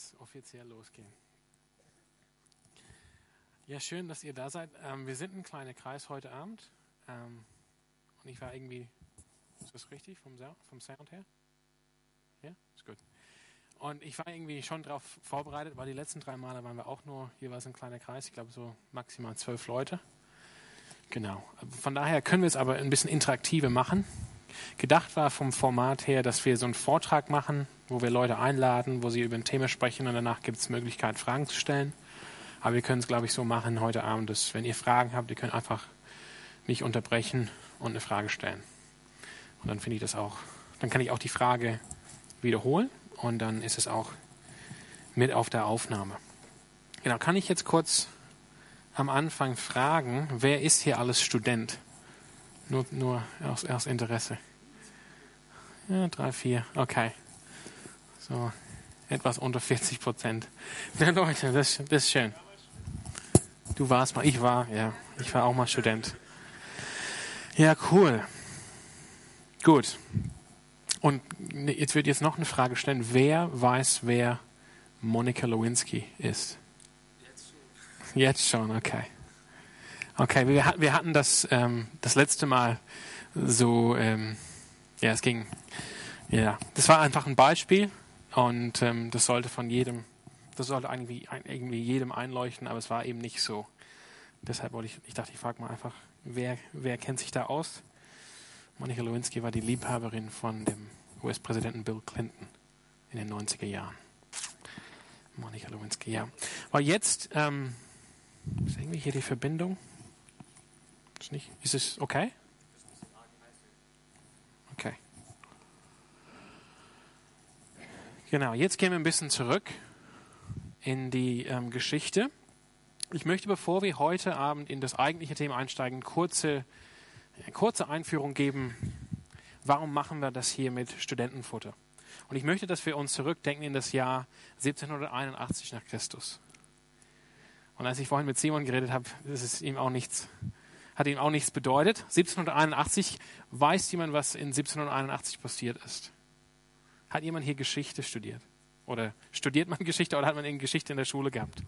es offiziell losgehen. Ja, schön, dass ihr da seid. Ähm, wir sind ein kleiner Kreis heute Abend. Ähm, und ich war irgendwie, ist das richtig vom, vom Sound her? Ja, ist gut. Und ich war irgendwie schon darauf vorbereitet, weil die letzten drei Male waren wir auch nur jeweils ein kleiner Kreis. Ich glaube so maximal zwölf Leute. Genau. Von daher können wir es aber ein bisschen interaktiver machen. Gedacht war vom Format her, dass wir so einen Vortrag machen, wo wir Leute einladen, wo sie über ein Thema sprechen und danach gibt es Möglichkeit, Fragen zu stellen. Aber wir können es, glaube ich, so machen heute Abend, dass wenn ihr Fragen habt, ihr könnt einfach mich unterbrechen und eine Frage stellen. Und dann finde ich das auch, dann kann ich auch die Frage wiederholen und dann ist es auch mit auf der Aufnahme. Genau, kann ich jetzt kurz am Anfang fragen, wer ist hier alles Student? Nur, nur aus, aus Interesse. Ja, drei, vier, okay. So, etwas unter 40 Prozent. Ja, Leute, das, das ist schön. Du warst mal, ich war, ja, ich war auch mal Student. Ja, cool. Gut. Und jetzt wird jetzt noch eine Frage stellen. Wer weiß, wer Monika Lewinsky ist? Jetzt schon, okay. Okay, wir, wir hatten das ähm, das letzte Mal so, ähm, ja, es ging, ja, das war einfach ein Beispiel und ähm, das sollte von jedem das sollte irgendwie, irgendwie jedem einleuchten, aber es war eben nicht so. Deshalb wollte ich, ich dachte, ich frage mal einfach, wer, wer kennt sich da aus? Monika Lewinsky war die Liebhaberin von dem US-Präsidenten Bill Clinton in den 90er Jahren. Monika Lewinsky, ja. Weil jetzt, ähm, ist irgendwie hier die Verbindung? Ist, nicht, ist es okay? Okay. Genau, jetzt gehen wir ein bisschen zurück in die ähm, Geschichte. Ich möchte, bevor wir heute Abend in das eigentliche Thema einsteigen, kurze, eine kurze Einführung geben. Warum machen wir das hier mit Studentenfutter? Und ich möchte, dass wir uns zurückdenken in das Jahr 1781 nach Christus. Und als ich vorhin mit Simon geredet habe, ist ihm auch nichts, hat ihm auch nichts bedeutet. 1781, weiß jemand, was in 1781 passiert ist? Hat jemand hier Geschichte studiert? Oder studiert man Geschichte oder hat man irgendeine Geschichte in der Schule gehabt?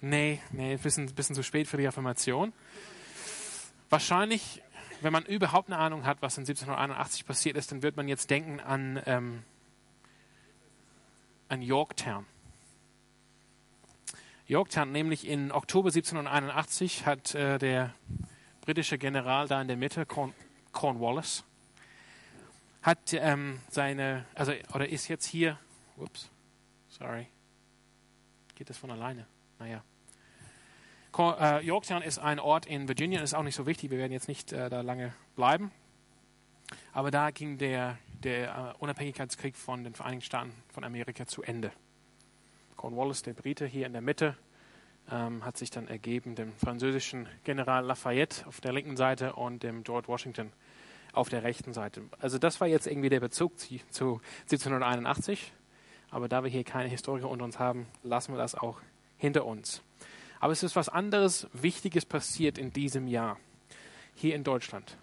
Nee, nee, ein bisschen, bisschen zu spät für die Affirmation. Wahrscheinlich, wenn man überhaupt eine Ahnung hat, was in 1781 passiert ist, dann wird man jetzt denken an, ähm, an Yorktown. Yorktown, nämlich in Oktober 1781 hat äh, der britische General da in der Mitte, Corn Cornwallis, hat ähm, seine, also oder ist jetzt hier Ups, sorry. Geht das von alleine? Naja. Äh, Yorktown ist ein Ort in Virginia, ist auch nicht so wichtig, wir werden jetzt nicht äh, da lange bleiben. Aber da ging der, der uh, Unabhängigkeitskrieg von den Vereinigten Staaten von Amerika zu Ende. Cornwallis, der Brite hier in der Mitte, ähm, hat sich dann ergeben dem französischen General Lafayette auf der linken Seite und dem George Washington auf der rechten Seite. Also das war jetzt irgendwie der Bezug zu 1781. Aber da wir hier keine Historiker unter uns haben, lassen wir das auch hinter uns. Aber es ist was anderes Wichtiges passiert in diesem Jahr. Hier in Deutschland.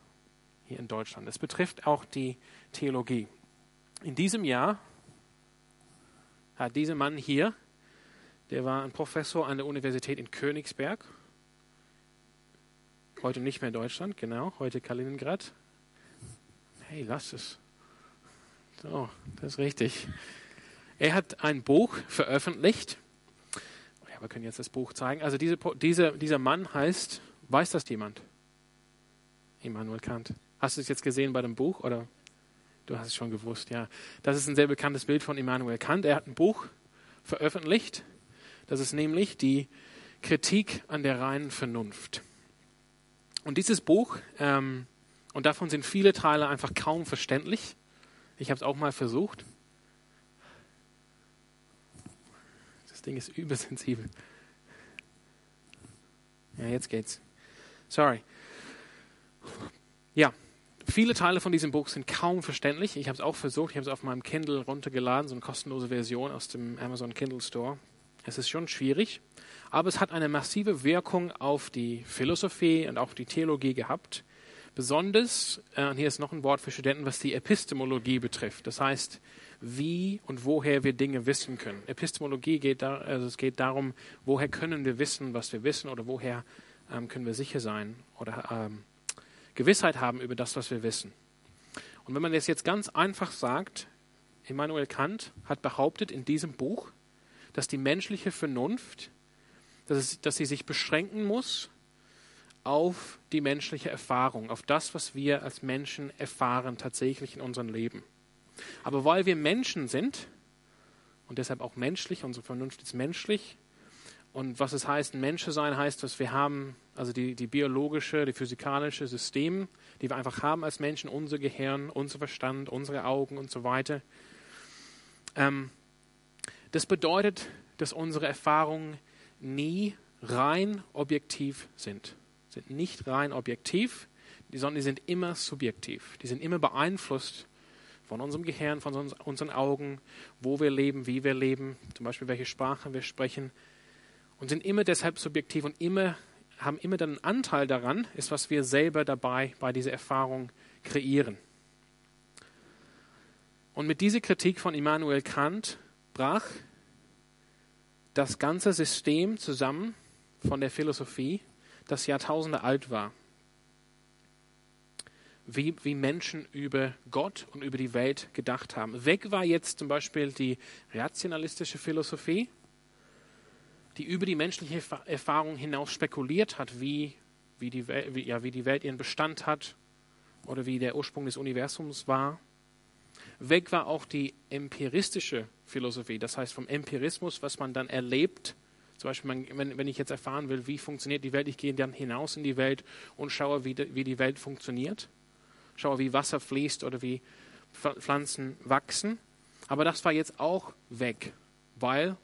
Hier in Deutschland. Es betrifft auch die Theologie. In diesem Jahr hat dieser Mann hier, der war ein Professor an der Universität in Königsberg. Heute nicht mehr Deutschland, genau, heute Kaliningrad. Hey, lass es. So, das ist richtig. Er hat ein Buch veröffentlicht. Ja, wir können jetzt das Buch zeigen. Also diese, diese, dieser Mann heißt, weiß das jemand? Immanuel Kant. Hast du es jetzt gesehen bei dem Buch oder? Du hast es schon gewusst, ja. Das ist ein sehr bekanntes Bild von Immanuel Kant. Er hat ein Buch veröffentlicht. Das ist nämlich die Kritik an der reinen Vernunft. Und dieses Buch, ähm, und davon sind viele Teile einfach kaum verständlich. Ich habe es auch mal versucht. Ding ist übersensibel. Ja, jetzt geht's. Sorry. Ja, viele Teile von diesem Buch sind kaum verständlich. Ich habe es auch versucht. Ich habe es auf meinem Kindle runtergeladen, so eine kostenlose Version aus dem Amazon Kindle Store. Es ist schon schwierig, aber es hat eine massive Wirkung auf die Philosophie und auch die Theologie gehabt. Besonders, äh, hier ist noch ein Wort für Studenten, was die Epistemologie betrifft. Das heißt, wie und woher wir Dinge wissen können. Epistemologie geht da, also es geht darum, woher können wir wissen, was wir wissen, oder woher ähm, können wir sicher sein oder ähm, Gewissheit haben über das, was wir wissen. Und wenn man das jetzt ganz einfach sagt, Immanuel Kant hat behauptet in diesem Buch, dass die menschliche Vernunft, dass, es, dass sie sich beschränken muss auf die menschliche Erfahrung, auf das, was wir als Menschen erfahren tatsächlich in unserem Leben. Aber weil wir Menschen sind und deshalb auch menschlich, unsere Vernunft ist menschlich, und was es heißt, ein Mensch sein, heißt, dass wir haben, also die, die biologische, die physikalische System, die wir einfach haben als Menschen, unser Gehirn, unser Verstand, unsere Augen und so weiter. Ähm, das bedeutet, dass unsere Erfahrungen nie rein objektiv sind. Sind nicht rein objektiv, sondern die sind immer subjektiv. Die sind immer beeinflusst von unserem Gehirn, von unseren Augen, wo wir leben, wie wir leben, zum Beispiel welche Sprache wir sprechen und sind immer deshalb subjektiv und immer haben immer dann einen Anteil daran, ist, was wir selber dabei bei dieser Erfahrung kreieren. Und mit dieser Kritik von Immanuel Kant brach das ganze System zusammen von der Philosophie, das Jahrtausende alt war. Wie, wie Menschen über Gott und über die Welt gedacht haben. Weg war jetzt zum Beispiel die rationalistische Philosophie, die über die menschliche Erfahrung hinaus spekuliert hat, wie, wie, die, wie, ja, wie die Welt ihren Bestand hat oder wie der Ursprung des Universums war. Weg war auch die empiristische Philosophie, das heißt vom Empirismus, was man dann erlebt. Zum Beispiel, wenn, ich jetzt erfahren will, wie funktioniert die Welt, ich gehe dann hinaus in die Welt und schaue, wie die Welt funktioniert. Schaue, wie Wasser fließt oder wie Pflanzen wachsen. Aber das war jetzt auch weg, weil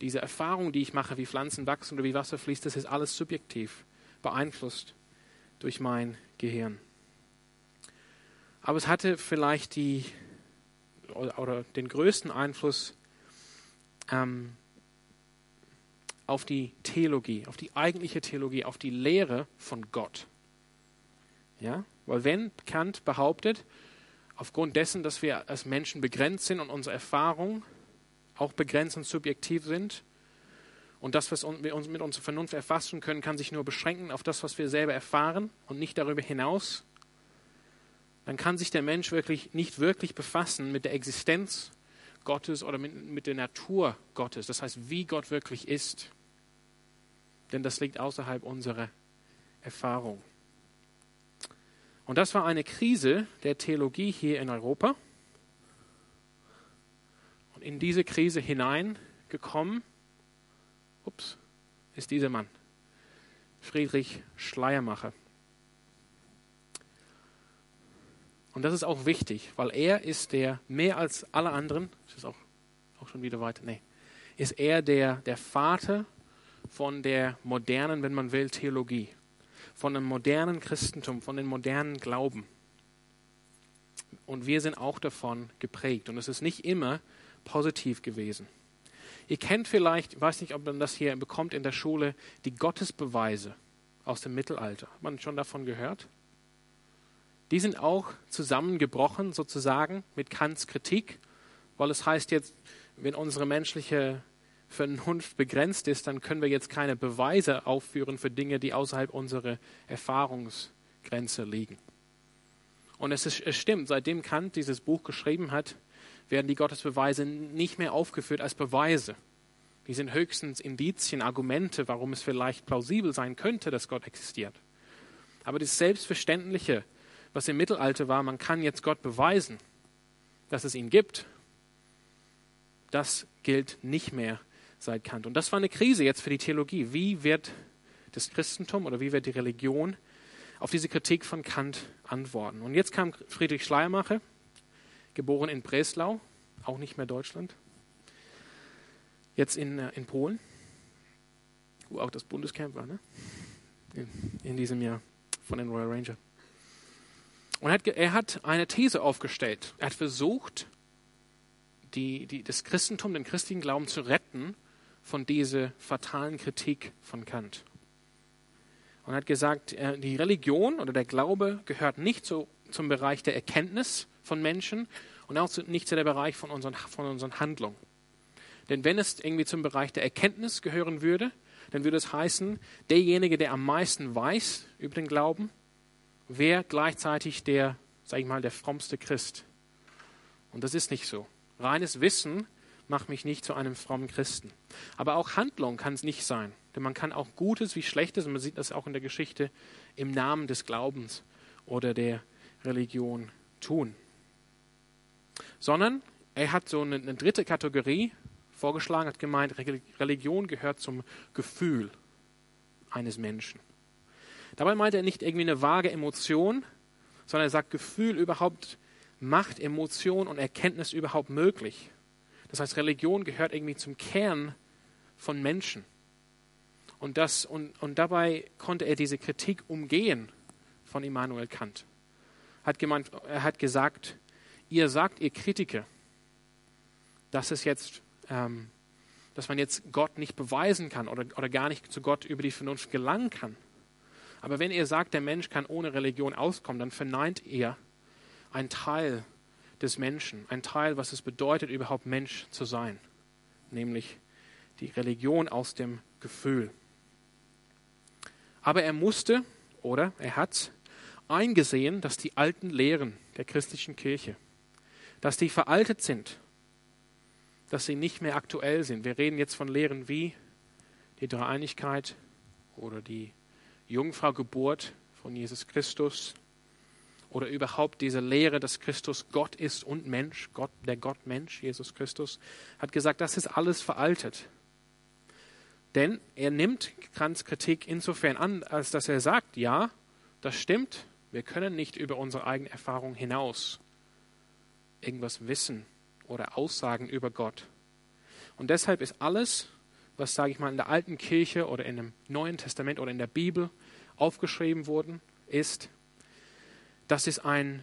diese Erfahrung, die ich mache, wie Pflanzen wachsen oder wie Wasser fließt, das ist alles subjektiv beeinflusst durch mein Gehirn. Aber es hatte vielleicht die oder, den größten Einfluss ähm, auf die Theologie, auf die eigentliche Theologie, auf die Lehre von Gott. Ja, weil wenn Kant behauptet, aufgrund dessen, dass wir als Menschen begrenzt sind und unsere Erfahrung auch begrenzt und subjektiv sind. Und das, was wir uns mit unserer Vernunft erfassen können, kann sich nur beschränken auf das, was wir selber erfahren und nicht darüber hinaus. Dann kann sich der Mensch wirklich nicht wirklich befassen mit der Existenz Gottes oder mit, mit der Natur Gottes. Das heißt, wie Gott wirklich ist. Denn das liegt außerhalb unserer Erfahrung. Und das war eine Krise der Theologie hier in Europa in diese Krise hineingekommen, ups, ist dieser Mann, Friedrich Schleiermacher. Und das ist auch wichtig, weil er ist der, mehr als alle anderen, das ist auch, auch schon wieder weiter, nee, ist er der, der Vater von der modernen, wenn man will, Theologie, von dem modernen Christentum, von dem modernen Glauben. Und wir sind auch davon geprägt. Und es ist nicht immer positiv gewesen. Ihr kennt vielleicht, ich weiß nicht, ob man das hier bekommt in der Schule, die Gottesbeweise aus dem Mittelalter. Hat man schon davon gehört? Die sind auch zusammengebrochen sozusagen mit Kants Kritik, weil es heißt jetzt, wenn unsere menschliche Vernunft begrenzt ist, dann können wir jetzt keine Beweise aufführen für Dinge, die außerhalb unserer Erfahrungsgrenze liegen. Und es, ist, es stimmt, seitdem Kant dieses Buch geschrieben hat, werden die Gottesbeweise nicht mehr aufgeführt als Beweise. Die sind höchstens Indizien, Argumente, warum es vielleicht plausibel sein könnte, dass Gott existiert. Aber das Selbstverständliche, was im Mittelalter war, man kann jetzt Gott beweisen, dass es ihn gibt, das gilt nicht mehr seit Kant. Und das war eine Krise jetzt für die Theologie. Wie wird das Christentum oder wie wird die Religion auf diese Kritik von Kant antworten? Und jetzt kam Friedrich Schleiermacher geboren in Breslau, auch nicht mehr Deutschland. Jetzt in, äh, in Polen, wo auch das Bundescamp war, ne? in, in diesem Jahr von den Royal Ranger. Und er hat, er eine These aufgestellt. Er hat versucht, die, die, das Christentum, den christlichen Glauben zu retten von dieser fatalen Kritik von Kant. und hat gesagt, äh, die Religion oder der Glaube gehört nicht zu, zum Bereich der Erkenntnis von Menschen und auch nicht zu der Bereich von unseren, von unseren Handlungen. Denn wenn es irgendwie zum Bereich der Erkenntnis gehören würde, dann würde es heißen, derjenige, der am meisten weiß über den Glauben, wäre gleichzeitig der, sag ich mal, der frommste Christ. Und das ist nicht so. Reines Wissen macht mich nicht zu einem frommen Christen. Aber auch Handlung kann es nicht sein. Denn man kann auch Gutes wie Schlechtes, und man sieht das auch in der Geschichte, im Namen des Glaubens oder der Religion tun. Sondern er hat so eine, eine dritte Kategorie vorgeschlagen, hat gemeint, Religion gehört zum Gefühl eines Menschen. Dabei meint er nicht irgendwie eine vage Emotion, sondern er sagt, Gefühl überhaupt macht Emotion und Erkenntnis überhaupt möglich. Das heißt, Religion gehört irgendwie zum Kern von Menschen. Und, das, und, und dabei konnte er diese Kritik umgehen von Immanuel Kant. Hat gemeint, er hat gesagt, ihr sagt, ihr Kritiker, dass es jetzt, ähm, dass man jetzt Gott nicht beweisen kann oder, oder gar nicht zu Gott über die Vernunft gelangen kann. Aber wenn ihr sagt, der Mensch kann ohne Religion auskommen, dann verneint ihr ein Teil des Menschen, ein Teil, was es bedeutet, überhaupt Mensch zu sein, nämlich die Religion aus dem Gefühl. Aber er musste oder er hat eingesehen, dass die alten Lehren der christlichen Kirche, dass die veraltet sind, dass sie nicht mehr aktuell sind. Wir reden jetzt von Lehren wie die Dreieinigkeit oder die Jungfrau Geburt von Jesus Christus, oder überhaupt diese Lehre, dass Christus Gott ist und Mensch, Gott, der Gott-Mensch, Jesus Christus, hat gesagt, das ist alles veraltet. Denn er nimmt Kants Kritik insofern an, als dass er sagt, ja, das stimmt, wir können nicht über unsere eigene Erfahrung hinaus irgendwas wissen oder Aussagen über Gott. Und deshalb ist alles, was, sage ich mal, in der alten Kirche oder in dem Neuen Testament oder in der Bibel aufgeschrieben worden ist, das, ist ein,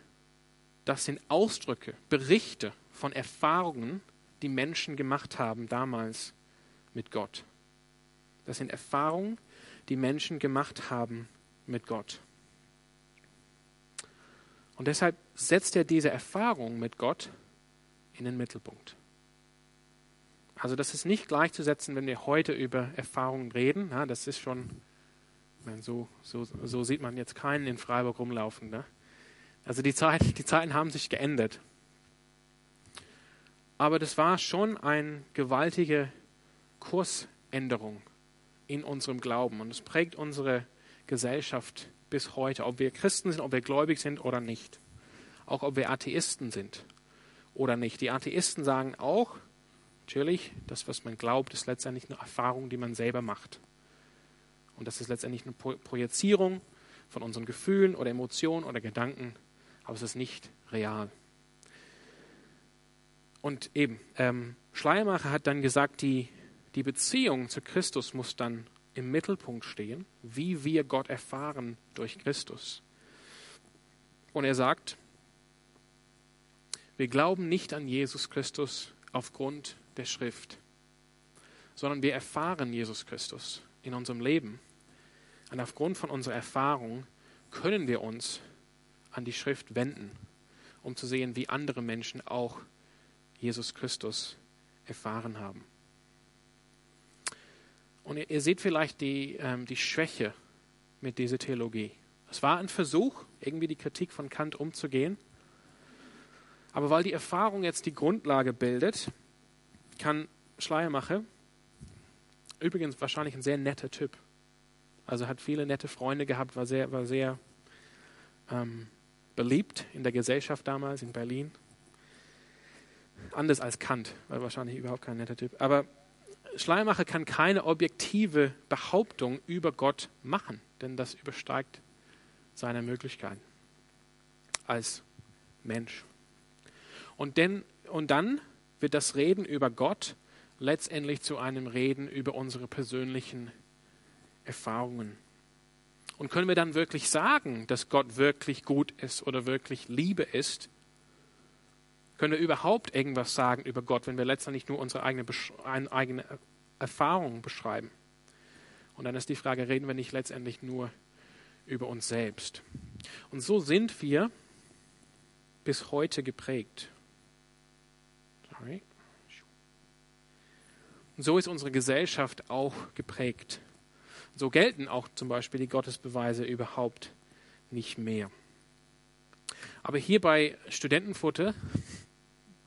das sind Ausdrücke, Berichte von Erfahrungen, die Menschen gemacht haben damals mit Gott. Das sind Erfahrungen, die Menschen gemacht haben mit Gott. Und deshalb setzt er diese Erfahrung mit Gott in den Mittelpunkt. Also das ist nicht gleichzusetzen, wenn wir heute über Erfahrungen reden. Ja, das ist schon, meine, so, so, so, sieht man jetzt keinen in Freiburg rumlaufen. Ne? Also die, Zeit, die Zeiten haben sich geändert. Aber das war schon eine gewaltige Kursänderung in unserem Glauben und es prägt unsere Gesellschaft bis heute, ob wir Christen sind, ob wir gläubig sind oder nicht. Auch ob wir Atheisten sind oder nicht. Die Atheisten sagen auch, natürlich, das, was man glaubt, ist letztendlich eine Erfahrung, die man selber macht. Und das ist letztendlich eine Projizierung von unseren Gefühlen oder Emotionen oder Gedanken aber es ist nicht real. Und eben, ähm, Schleiermacher hat dann gesagt, die, die Beziehung zu Christus muss dann im Mittelpunkt stehen, wie wir Gott erfahren durch Christus. Und er sagt, wir glauben nicht an Jesus Christus aufgrund der Schrift, sondern wir erfahren Jesus Christus in unserem Leben. Und aufgrund von unserer Erfahrung können wir uns an die Schrift wenden, um zu sehen, wie andere Menschen auch Jesus Christus erfahren haben. Und ihr, ihr seht vielleicht die, ähm, die Schwäche mit dieser Theologie. Es war ein Versuch, irgendwie die Kritik von Kant umzugehen. Aber weil die Erfahrung jetzt die Grundlage bildet, kann Schleiermacher, übrigens wahrscheinlich ein sehr netter Typ, also hat viele nette Freunde gehabt, war sehr, war sehr ähm, beliebt in der Gesellschaft damals in Berlin. Anders als Kant, war wahrscheinlich überhaupt kein netter Typ. Aber Schleiermacher kann keine objektive Behauptung über Gott machen, denn das übersteigt seine Möglichkeiten als Mensch. Und, denn, und dann wird das Reden über Gott letztendlich zu einem Reden über unsere persönlichen Erfahrungen und können wir dann wirklich sagen, dass Gott wirklich gut ist oder wirklich Liebe ist? Können wir überhaupt irgendwas sagen über Gott, wenn wir letztendlich nur unsere eigene, eigene Erfahrung beschreiben? Und dann ist die Frage, reden wir nicht letztendlich nur über uns selbst. Und so sind wir bis heute geprägt. Und so ist unsere Gesellschaft auch geprägt. So gelten auch zum Beispiel die Gottesbeweise überhaupt nicht mehr. Aber hier bei Studentenfutter,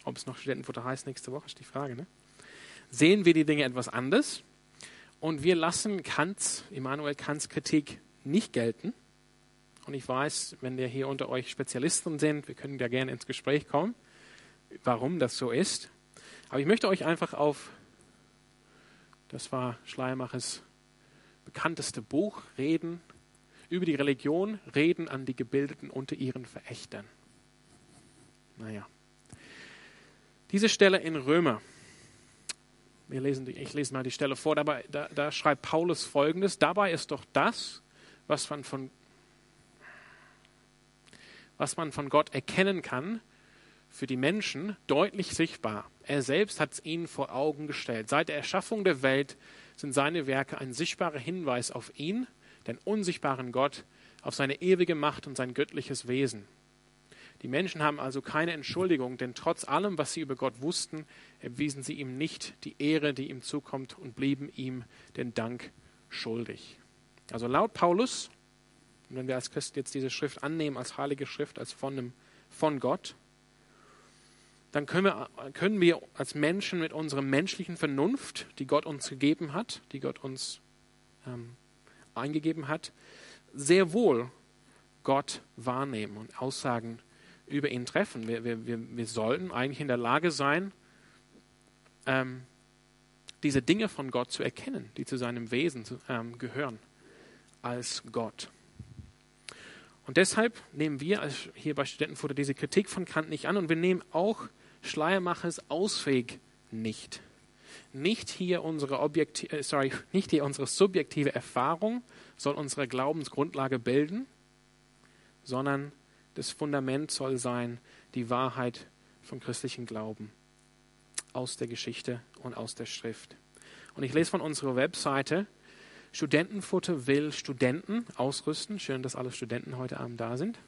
ob es noch Studentenfutter heißt nächste Woche, ist die Frage, ne? sehen wir die Dinge etwas anders. Und wir lassen Kants, Immanuel Kants Kritik nicht gelten. Und ich weiß, wenn wir hier unter euch Spezialisten sind, wir können da gerne ins Gespräch kommen, warum das so ist. Aber ich möchte euch einfach auf, das war Schleiermachers bekannteste Buch, reden, über die Religion, reden an die Gebildeten unter ihren Verächtern. Naja. Diese Stelle in Römer, wir lesen ich lese mal die Stelle vor, dabei, da, da schreibt Paulus folgendes: Dabei ist doch das, was man von, was man von Gott erkennen kann, für die Menschen deutlich sichtbar. Er selbst hat es ihnen vor Augen gestellt. Seit der Erschaffung der Welt sind seine Werke ein sichtbarer Hinweis auf ihn, den unsichtbaren Gott, auf seine ewige Macht und sein göttliches Wesen. Die Menschen haben also keine Entschuldigung, denn trotz allem, was sie über Gott wussten, erwiesen sie ihm nicht die Ehre, die ihm zukommt, und blieben ihm den Dank schuldig. Also laut Paulus, wenn wir als Christen jetzt diese Schrift annehmen als heilige Schrift, als von, einem, von Gott, dann können wir, können wir als Menschen mit unserer menschlichen Vernunft, die Gott uns gegeben hat, die Gott uns ähm, eingegeben hat, sehr wohl Gott wahrnehmen und Aussagen über ihn treffen. Wir, wir, wir, wir sollten eigentlich in der Lage sein, ähm, diese Dinge von Gott zu erkennen, die zu seinem Wesen zu, ähm, gehören, als Gott. Und deshalb nehmen wir hier bei Studentenfutter diese Kritik von Kant nicht an und wir nehmen auch Schleiermachers Ausweg nicht. Nicht hier unsere objektive, äh, sorry, nicht hier unsere subjektive Erfahrung soll unsere Glaubensgrundlage bilden, sondern das Fundament soll sein die Wahrheit vom christlichen Glauben aus der Geschichte und aus der Schrift. Und ich lese von unserer Webseite, Studentenfutter will Studenten ausrüsten. Schön, dass alle Studenten heute Abend da sind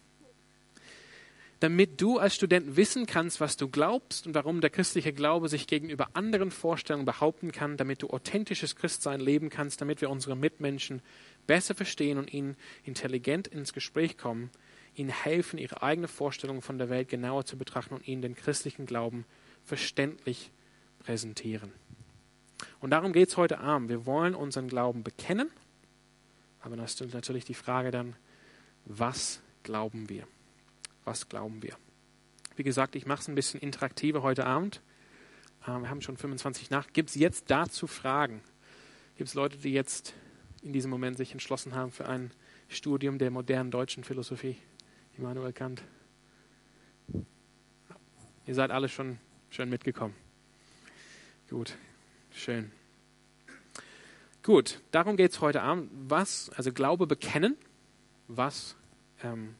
damit du als Student wissen kannst, was du glaubst und warum der christliche Glaube sich gegenüber anderen Vorstellungen behaupten kann, damit du authentisches Christsein leben kannst, damit wir unsere Mitmenschen besser verstehen und ihnen intelligent ins Gespräch kommen, ihnen helfen, ihre eigene Vorstellung von der Welt genauer zu betrachten und ihnen den christlichen Glauben verständlich präsentieren. Und darum geht es heute Abend. Wir wollen unseren Glauben bekennen, aber das ist natürlich die Frage dann, was glauben wir? Was glauben wir. Wie gesagt, ich mache es ein bisschen interaktiver heute Abend. Ähm, wir haben schon 25 nach. Gibt es jetzt dazu Fragen? Gibt es Leute, die jetzt in diesem Moment sich entschlossen haben für ein Studium der modernen deutschen Philosophie? Immanuel Kant. Ihr seid alle schon schön mitgekommen. Gut, schön. Gut, darum geht es heute Abend. Was, also Glaube bekennen, was ähm,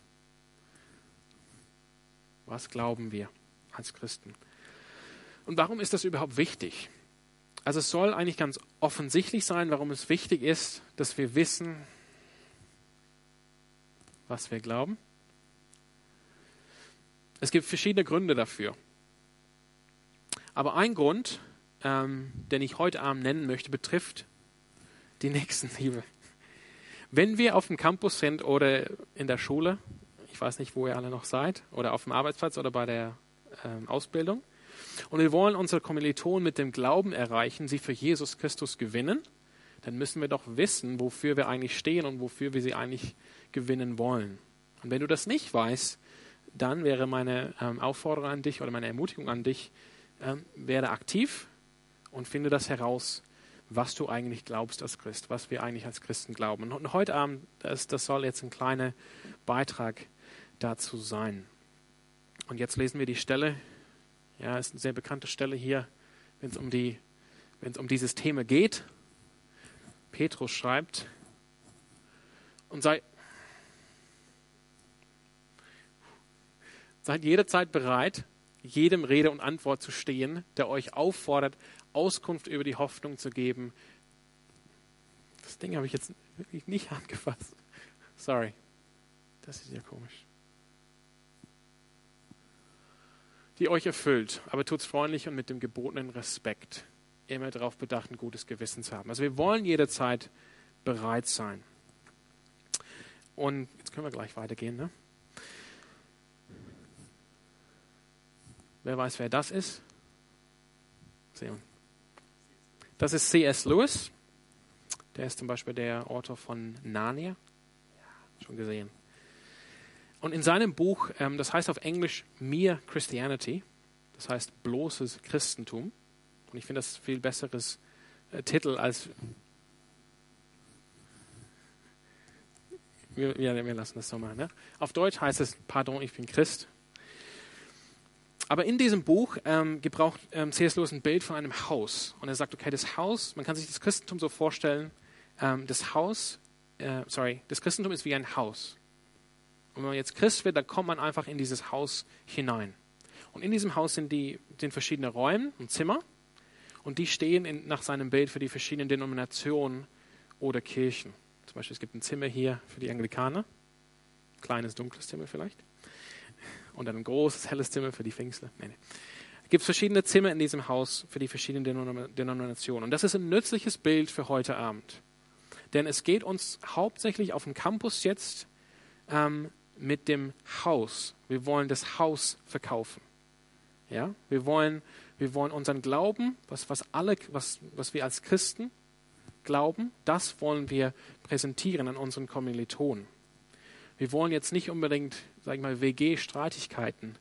was glauben wir als Christen? Und warum ist das überhaupt wichtig? Also es soll eigentlich ganz offensichtlich sein, warum es wichtig ist, dass wir wissen, was wir glauben. Es gibt verschiedene Gründe dafür. Aber ein Grund, ähm, den ich heute Abend nennen möchte, betrifft die Nächstenliebe. Wenn wir auf dem Campus sind oder in der Schule ich weiß nicht, wo ihr alle noch seid, oder auf dem Arbeitsplatz oder bei der ähm, Ausbildung. Und wir wollen unsere Kommilitonen mit dem Glauben erreichen, sie für Jesus Christus gewinnen. Dann müssen wir doch wissen, wofür wir eigentlich stehen und wofür wir sie eigentlich gewinnen wollen. Und wenn du das nicht weißt, dann wäre meine ähm, Aufforderung an dich oder meine Ermutigung an dich, ähm, werde aktiv und finde das heraus, was du eigentlich glaubst als Christ, was wir eigentlich als Christen glauben. Und heute Abend, das, das soll jetzt ein kleiner Beitrag dazu sein. Und jetzt lesen wir die Stelle. Ja, ist eine sehr bekannte Stelle hier, wenn es um die, um dieses Thema geht. Petrus schreibt und sei Seid jederzeit bereit, jedem Rede und Antwort zu stehen, der euch auffordert, Auskunft über die Hoffnung zu geben. Das Ding habe ich jetzt wirklich nicht angefasst. Sorry, Das ist ja komisch. Die euch erfüllt, aber tut's freundlich und mit dem gebotenen Respekt. Immer darauf bedacht, ein gutes Gewissen zu haben. Also wir wollen jederzeit bereit sein. Und jetzt können wir gleich weitergehen. Ne? Wer weiß, wer das ist? Das ist C.S. Lewis. Der ist zum Beispiel der Autor von Narnia. Schon gesehen. Und in seinem Buch, ähm, das heißt auf Englisch Mere Christianity, das heißt bloßes Christentum. Und ich finde das viel besseres äh, Titel als. Wir, wir, wir lassen das so mal. Ne? Auf Deutsch heißt es Pardon, ich bin Christ. Aber in diesem Buch ähm, gebraucht ähm, C.S. Lewis ein Bild von einem Haus. Und er sagt, okay, das Haus, man kann sich das Christentum so vorstellen, ähm, das Haus, äh, sorry, das Christentum ist wie ein Haus. Und wenn man jetzt Christ wird, dann kommt man einfach in dieses Haus hinein. Und in diesem Haus sind, die, sind verschiedene Räume und Zimmer. Und die stehen in, nach seinem Bild für die verschiedenen Denominationen oder Kirchen. Zum Beispiel, es gibt ein Zimmer hier für die Anglikaner. Kleines, dunkles Zimmer vielleicht und ein großes, helles Zimmer für die Pfingstler. Nee, nee. Es gibt verschiedene Zimmer in diesem Haus für die verschiedenen Denominationen. Und das ist ein nützliches Bild für heute Abend. Denn es geht uns hauptsächlich auf dem Campus jetzt ähm, mit dem Haus. Wir wollen das Haus verkaufen. Ja? Wir, wollen, wir wollen unseren Glauben, was, was, alle, was, was wir als Christen glauben, das wollen wir präsentieren an unseren Kommilitonen. Wir wollen jetzt nicht unbedingt WG-Streitigkeiten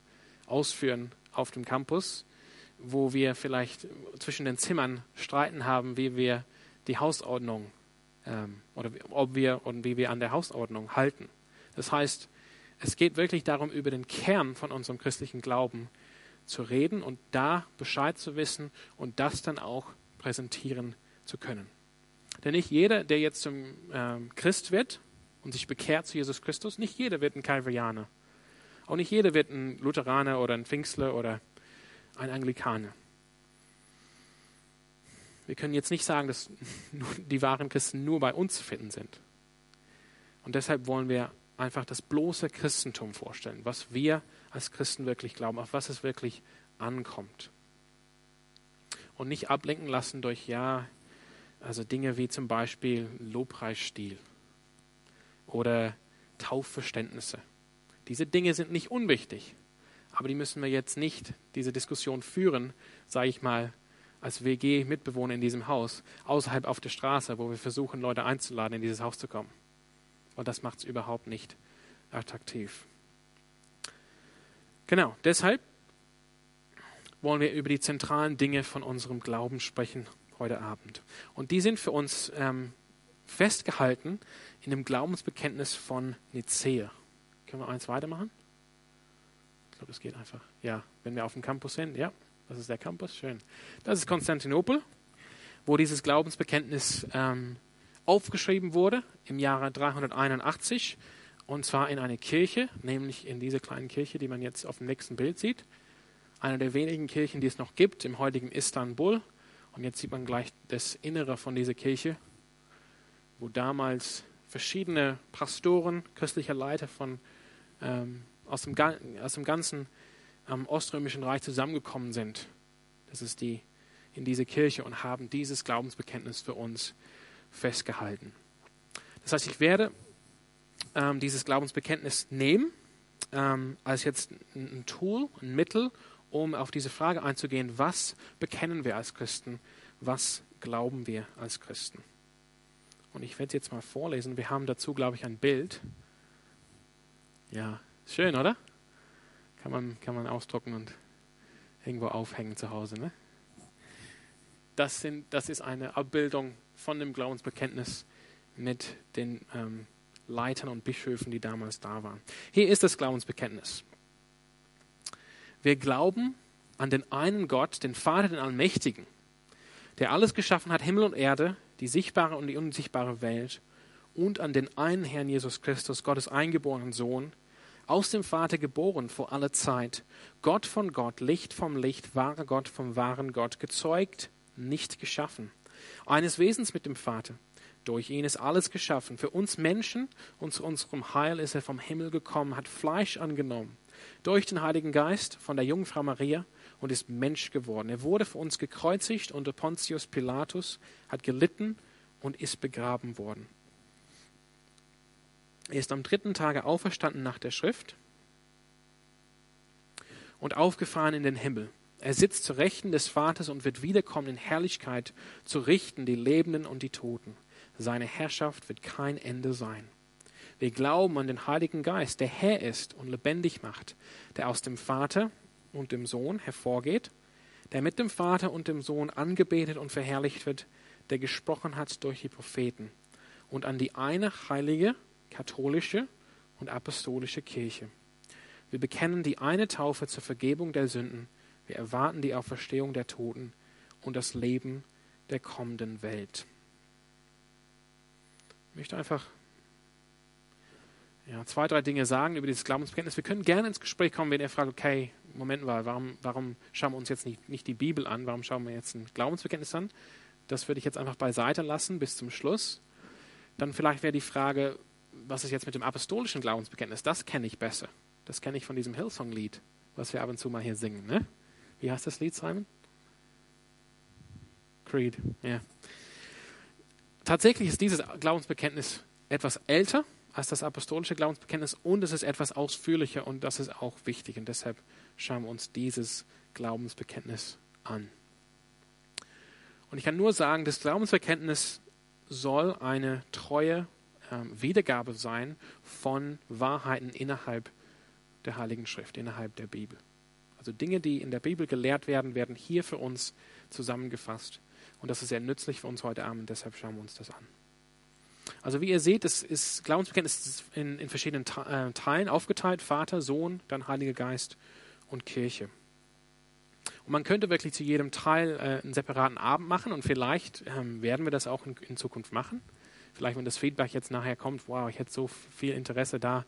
ausführen auf dem Campus, wo wir vielleicht zwischen den Zimmern streiten haben, wie wir die Hausordnung ähm, oder ob wir und wie wir an der Hausordnung halten. Das heißt, es geht wirklich darum, über den Kern von unserem christlichen Glauben zu reden und da Bescheid zu wissen und das dann auch präsentieren zu können. Denn nicht jeder, der jetzt zum ähm, Christ wird, und sich bekehrt zu Jesus Christus. Nicht jeder wird ein Calvarianer. Auch nicht jeder wird ein Lutheraner oder ein Pfingstler oder ein Anglikaner. Wir können jetzt nicht sagen, dass die wahren Christen nur bei uns zu finden sind. Und deshalb wollen wir einfach das bloße Christentum vorstellen, was wir als Christen wirklich glauben, auf was es wirklich ankommt. Und nicht ablenken lassen durch, ja, also Dinge wie zum Beispiel Lobpreisstil oder Taufverständnisse. Diese Dinge sind nicht unwichtig, aber die müssen wir jetzt nicht, diese Diskussion führen, sage ich mal, als WG-Mitbewohner in diesem Haus, außerhalb auf der Straße, wo wir versuchen, Leute einzuladen, in dieses Haus zu kommen. Und das macht es überhaupt nicht attraktiv. Genau, deshalb wollen wir über die zentralen Dinge von unserem Glauben sprechen heute Abend. Und die sind für uns ähm, festgehalten in dem Glaubensbekenntnis von Nicea. Können wir eins weitermachen? Ich glaube, das geht einfach. Ja, wenn wir auf dem Campus sind, ja, das ist der Campus, schön. Das ist Konstantinopel, wo dieses Glaubensbekenntnis ähm, aufgeschrieben wurde im Jahre 381 und zwar in eine Kirche, nämlich in diese kleinen Kirche, die man jetzt auf dem nächsten Bild sieht. Eine der wenigen Kirchen, die es noch gibt im heutigen Istanbul. Und jetzt sieht man gleich das Innere von dieser Kirche wo damals verschiedene Pastoren, christliche Leiter von, ähm, aus, dem, aus dem ganzen ähm, Oströmischen Reich zusammengekommen sind. Das ist die in diese Kirche und haben dieses Glaubensbekenntnis für uns festgehalten. Das heißt, ich werde ähm, dieses Glaubensbekenntnis nehmen ähm, als jetzt ein Tool, ein Mittel, um auf diese Frage einzugehen, was bekennen wir als Christen, was glauben wir als Christen. Und ich werde es jetzt mal vorlesen. Wir haben dazu, glaube ich, ein Bild. Ja, schön, oder? Kann man, kann man ausdrucken und irgendwo aufhängen zu Hause. Ne? Das, sind, das ist eine Abbildung von dem Glaubensbekenntnis mit den ähm, Leitern und Bischöfen, die damals da waren. Hier ist das Glaubensbekenntnis. Wir glauben an den einen Gott, den Vater, den Allmächtigen, der alles geschaffen hat, Himmel und Erde, die sichtbare und die unsichtbare Welt und an den einen Herrn Jesus Christus, Gottes eingeborenen Sohn, aus dem Vater geboren vor aller Zeit, Gott von Gott, Licht vom Licht, wahrer Gott vom wahren Gott, gezeugt, nicht geschaffen, eines Wesens mit dem Vater, Durch ihn ist alles geschaffen. Für uns Menschen und zu unserem Heil ist er vom Himmel gekommen, hat Fleisch angenommen. Durch den Heiligen Geist von der Jungfrau Maria und ist Mensch geworden. Er wurde für uns gekreuzigt unter Pontius Pilatus, hat gelitten und ist begraben worden. Er ist am dritten Tage auferstanden nach der Schrift und aufgefahren in den Himmel. Er sitzt zu Rechten des Vaters und wird wiederkommen in Herrlichkeit zu richten die Lebenden und die Toten. Seine Herrschaft wird kein Ende sein. Wir glauben an den Heiligen Geist, der Herr ist und lebendig macht, der aus dem Vater und dem Sohn hervorgeht, der mit dem Vater und dem Sohn angebetet und verherrlicht wird, der gesprochen hat durch die Propheten, und an die eine heilige, katholische und apostolische Kirche. Wir bekennen die eine Taufe zur Vergebung der Sünden, wir erwarten die Auferstehung der Toten und das Leben der kommenden Welt. Ich möchte einfach ja, zwei, drei Dinge sagen über dieses Glaubensbekenntnis. Wir können gerne ins Gespräch kommen, wenn ihr fragt, okay, Moment mal, warum, warum schauen wir uns jetzt nicht, nicht die Bibel an? Warum schauen wir jetzt ein Glaubensbekenntnis an? Das würde ich jetzt einfach beiseite lassen bis zum Schluss. Dann vielleicht wäre die Frage, was ist jetzt mit dem apostolischen Glaubensbekenntnis? Das kenne ich besser. Das kenne ich von diesem Hillsong-Lied, was wir ab und zu mal hier singen. Ne? Wie heißt das Lied, Simon? Creed, ja. Tatsächlich ist dieses Glaubensbekenntnis etwas älter als das apostolische Glaubensbekenntnis und es ist etwas ausführlicher und das ist auch wichtig und deshalb schauen wir uns dieses Glaubensbekenntnis an. Und ich kann nur sagen, das Glaubensbekenntnis soll eine treue äh, Wiedergabe sein von Wahrheiten innerhalb der Heiligen Schrift, innerhalb der Bibel. Also Dinge, die in der Bibel gelehrt werden, werden hier für uns zusammengefasst. Und das ist sehr nützlich für uns heute Abend, deshalb schauen wir uns das an. Also wie ihr seht, es ist Glaubensbekenntnis in, in verschiedenen äh, Teilen aufgeteilt. Vater, Sohn, dann Heiliger Geist und Kirche. Und man könnte wirklich zu jedem Teil äh, einen separaten Abend machen und vielleicht ähm, werden wir das auch in, in, Zukunft machen. Vielleicht, wenn das Feedback jetzt nachher kommt, wow, ich hätte so viel Interesse da,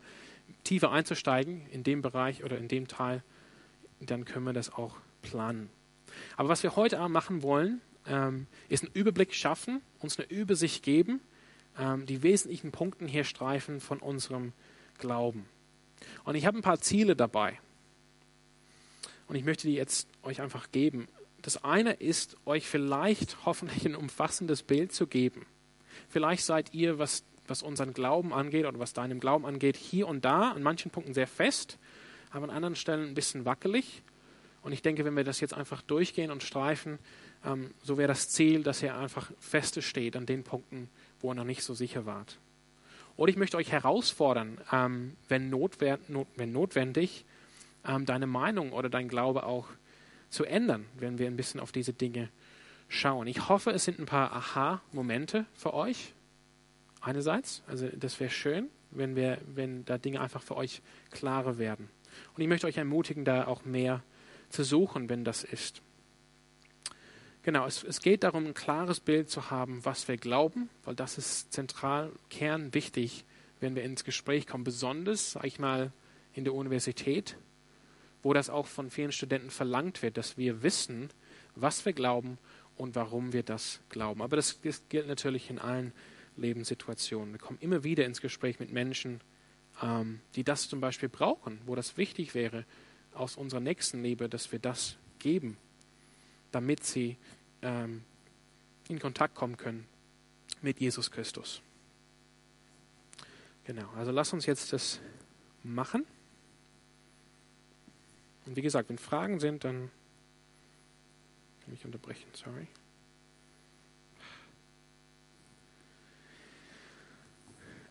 tiefer einzusteigen in dem Bereich oder in dem Teil, dann können wir das auch planen. Aber was wir heute Abend machen wollen, ähm, ist einen Überblick schaffen, uns eine Übersicht geben, ähm, die wesentlichen Punkte hier streifen von unserem Glauben. Und ich habe ein paar Ziele dabei. Und ich möchte die jetzt euch einfach geben. Das eine ist, euch vielleicht hoffentlich ein umfassendes Bild zu geben. Vielleicht seid ihr, was, was unseren Glauben angeht oder was deinem Glauben angeht, hier und da an manchen Punkten sehr fest, aber an anderen Stellen ein bisschen wackelig. Und ich denke, wenn wir das jetzt einfach durchgehen und streifen, ähm, so wäre das Ziel, dass ihr einfach feste steht an den Punkten, wo ihr noch nicht so sicher wart. Oder ich möchte euch herausfordern, ähm, wenn, notwer not wenn, notwendig, ähm, deine Meinung oder dein Glaube auch zu ändern, wenn wir ein bisschen auf diese Dinge schauen. Ich hoffe, es sind ein paar Aha-Momente für euch. Einerseits, also das wäre schön, wenn, wir, wenn da Dinge einfach für euch klarer werden. Und ich möchte euch ermutigen, da auch mehr zu suchen, wenn das ist. Genau, es, es geht darum, ein klares Bild zu haben, was wir glauben, weil das ist zentral, kernwichtig, wenn wir ins Gespräch kommen, besonders, sag ich mal, in der Universität, wo das auch von vielen Studenten verlangt wird, dass wir wissen, was wir glauben und warum wir das glauben. Aber das, das gilt natürlich in allen Lebenssituationen. Wir kommen immer wieder ins Gespräch mit Menschen, ähm, die das zum Beispiel brauchen, wo das wichtig wäre aus unserer nächsten Liebe, dass wir das geben damit sie ähm, in Kontakt kommen können mit Jesus Christus. Genau, also lass uns jetzt das machen. Und wie gesagt, wenn Fragen sind, dann kann ich unterbrechen, sorry.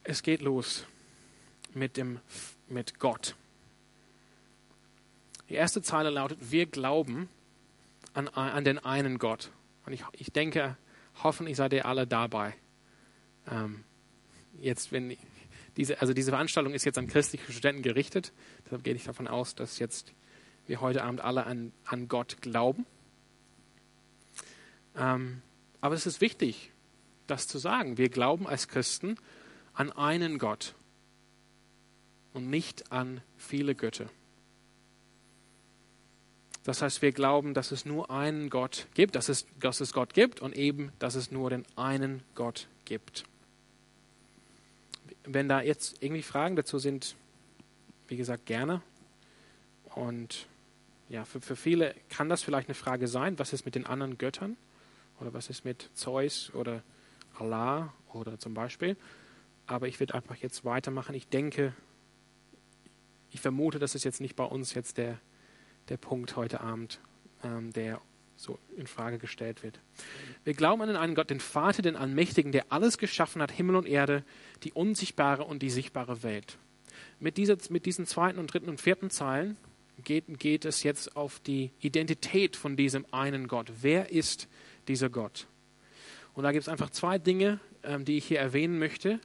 Es geht los mit, dem, mit Gott. Die erste Zeile lautet, wir glauben, an, an den einen Gott. Und ich, ich denke, hoffentlich seid ihr alle dabei. Ähm, jetzt, wenn diese, also diese Veranstaltung ist jetzt an christliche Studenten gerichtet, deshalb gehe ich davon aus, dass jetzt wir heute Abend alle an, an Gott glauben. Ähm, aber es ist wichtig, das zu sagen. Wir glauben als Christen an einen Gott und nicht an viele Götter. Das heißt, wir glauben, dass es nur einen Gott gibt, dass es, dass es Gott gibt und eben, dass es nur den einen Gott gibt. wenn da jetzt irgendwie Fragen dazu sind, wie gesagt, gerne. Und ja, für, für viele kann das vielleicht eine Frage sein, was ist mit den anderen Göttern? Oder was ist mit Zeus oder Allah oder zum Beispiel? Aber ich werde einfach jetzt weitermachen. Ich denke, ich vermute, das ist jetzt nicht bei uns jetzt der, der Punkt heute Abend, ähm, der so in Frage gestellt wird. Wir glauben an einen Gott, den Vater, den Allmächtigen, der alles geschaffen hat, Himmel und Erde, die unsichtbare und die sichtbare Welt. Mit, dieser, mit diesen zweiten und dritten und vierten Zeilen geht, geht es jetzt auf die Identität von diesem einen Gott. Wer ist dieser Gott? Und da gibt es einfach zwei Dinge, ähm, die ich hier erwähnen möchte.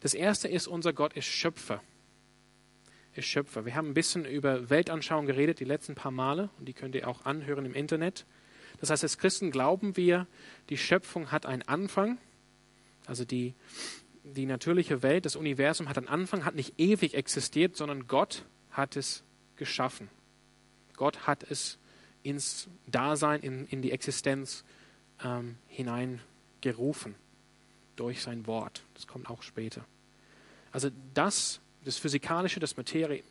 Das erste ist, unser Gott ist Schöpfer. Schöpfer. Wir haben ein bisschen über Weltanschauung geredet, die letzten paar Male, und die könnt ihr auch anhören im Internet. Das heißt, als Christen glauben wir, die Schöpfung hat einen Anfang. Also die, die natürliche Welt, das Universum hat einen Anfang, hat nicht ewig existiert, sondern Gott hat es geschaffen. Gott hat es ins Dasein, in, in die Existenz ähm, hineingerufen durch sein Wort. Das kommt auch später. Also das, das Physikalische, das Materie,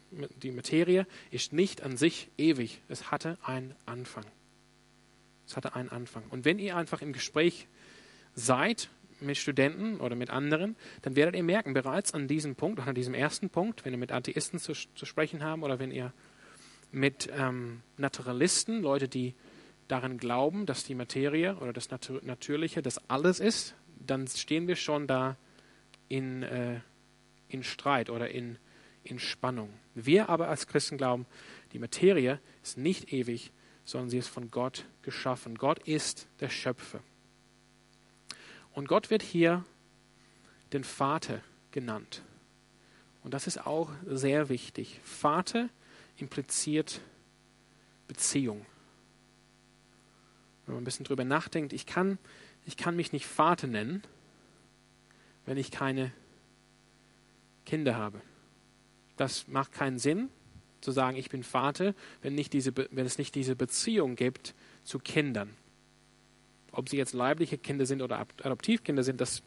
die Materie ist nicht an sich ewig. Es hatte einen Anfang. Es hatte einen Anfang. Und wenn ihr einfach im Gespräch seid mit Studenten oder mit anderen, dann werdet ihr merken, bereits an diesem Punkt, an diesem ersten Punkt, wenn ihr mit Atheisten zu, zu sprechen habt oder wenn ihr mit ähm, Naturalisten, Leute, die daran glauben, dass die Materie oder das Natur Natürliche das alles ist, dann stehen wir schon da in, äh, in Streit oder in, in Spannung. Wir aber als Christen glauben, die Materie ist nicht ewig, sondern sie ist von Gott geschaffen. Gott ist der Schöpfer. Und Gott wird hier den Vater genannt. Und das ist auch sehr wichtig. Vater impliziert Beziehung. Wenn man ein bisschen drüber nachdenkt, ich kann, ich kann mich nicht Vater nennen, wenn ich keine Kinder habe. Das macht keinen Sinn, zu sagen, ich bin Vater, wenn, nicht diese, wenn es nicht diese Beziehung gibt zu Kindern. Ob sie jetzt leibliche Kinder sind oder Adoptivkinder sind, das,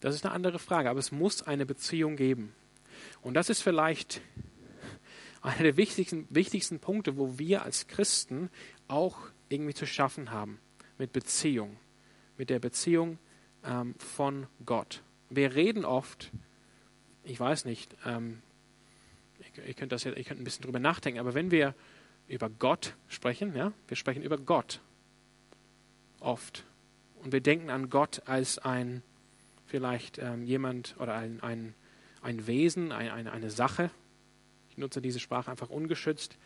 das ist eine andere Frage. Aber es muss eine Beziehung geben. Und das ist vielleicht einer der wichtigsten, wichtigsten Punkte, wo wir als Christen auch irgendwie zu schaffen haben mit Beziehung, mit der Beziehung ähm, von Gott. Wir reden oft, ich weiß nicht, ähm, ihr, ihr, könnt das ja, ihr könnt ein bisschen drüber nachdenken, aber wenn wir über Gott sprechen, ja, wir sprechen über Gott oft. Und wir denken an Gott als ein vielleicht ähm, jemand oder ein, ein, ein Wesen, ein, eine, eine Sache, nutze diese Sprache einfach ungeschützt,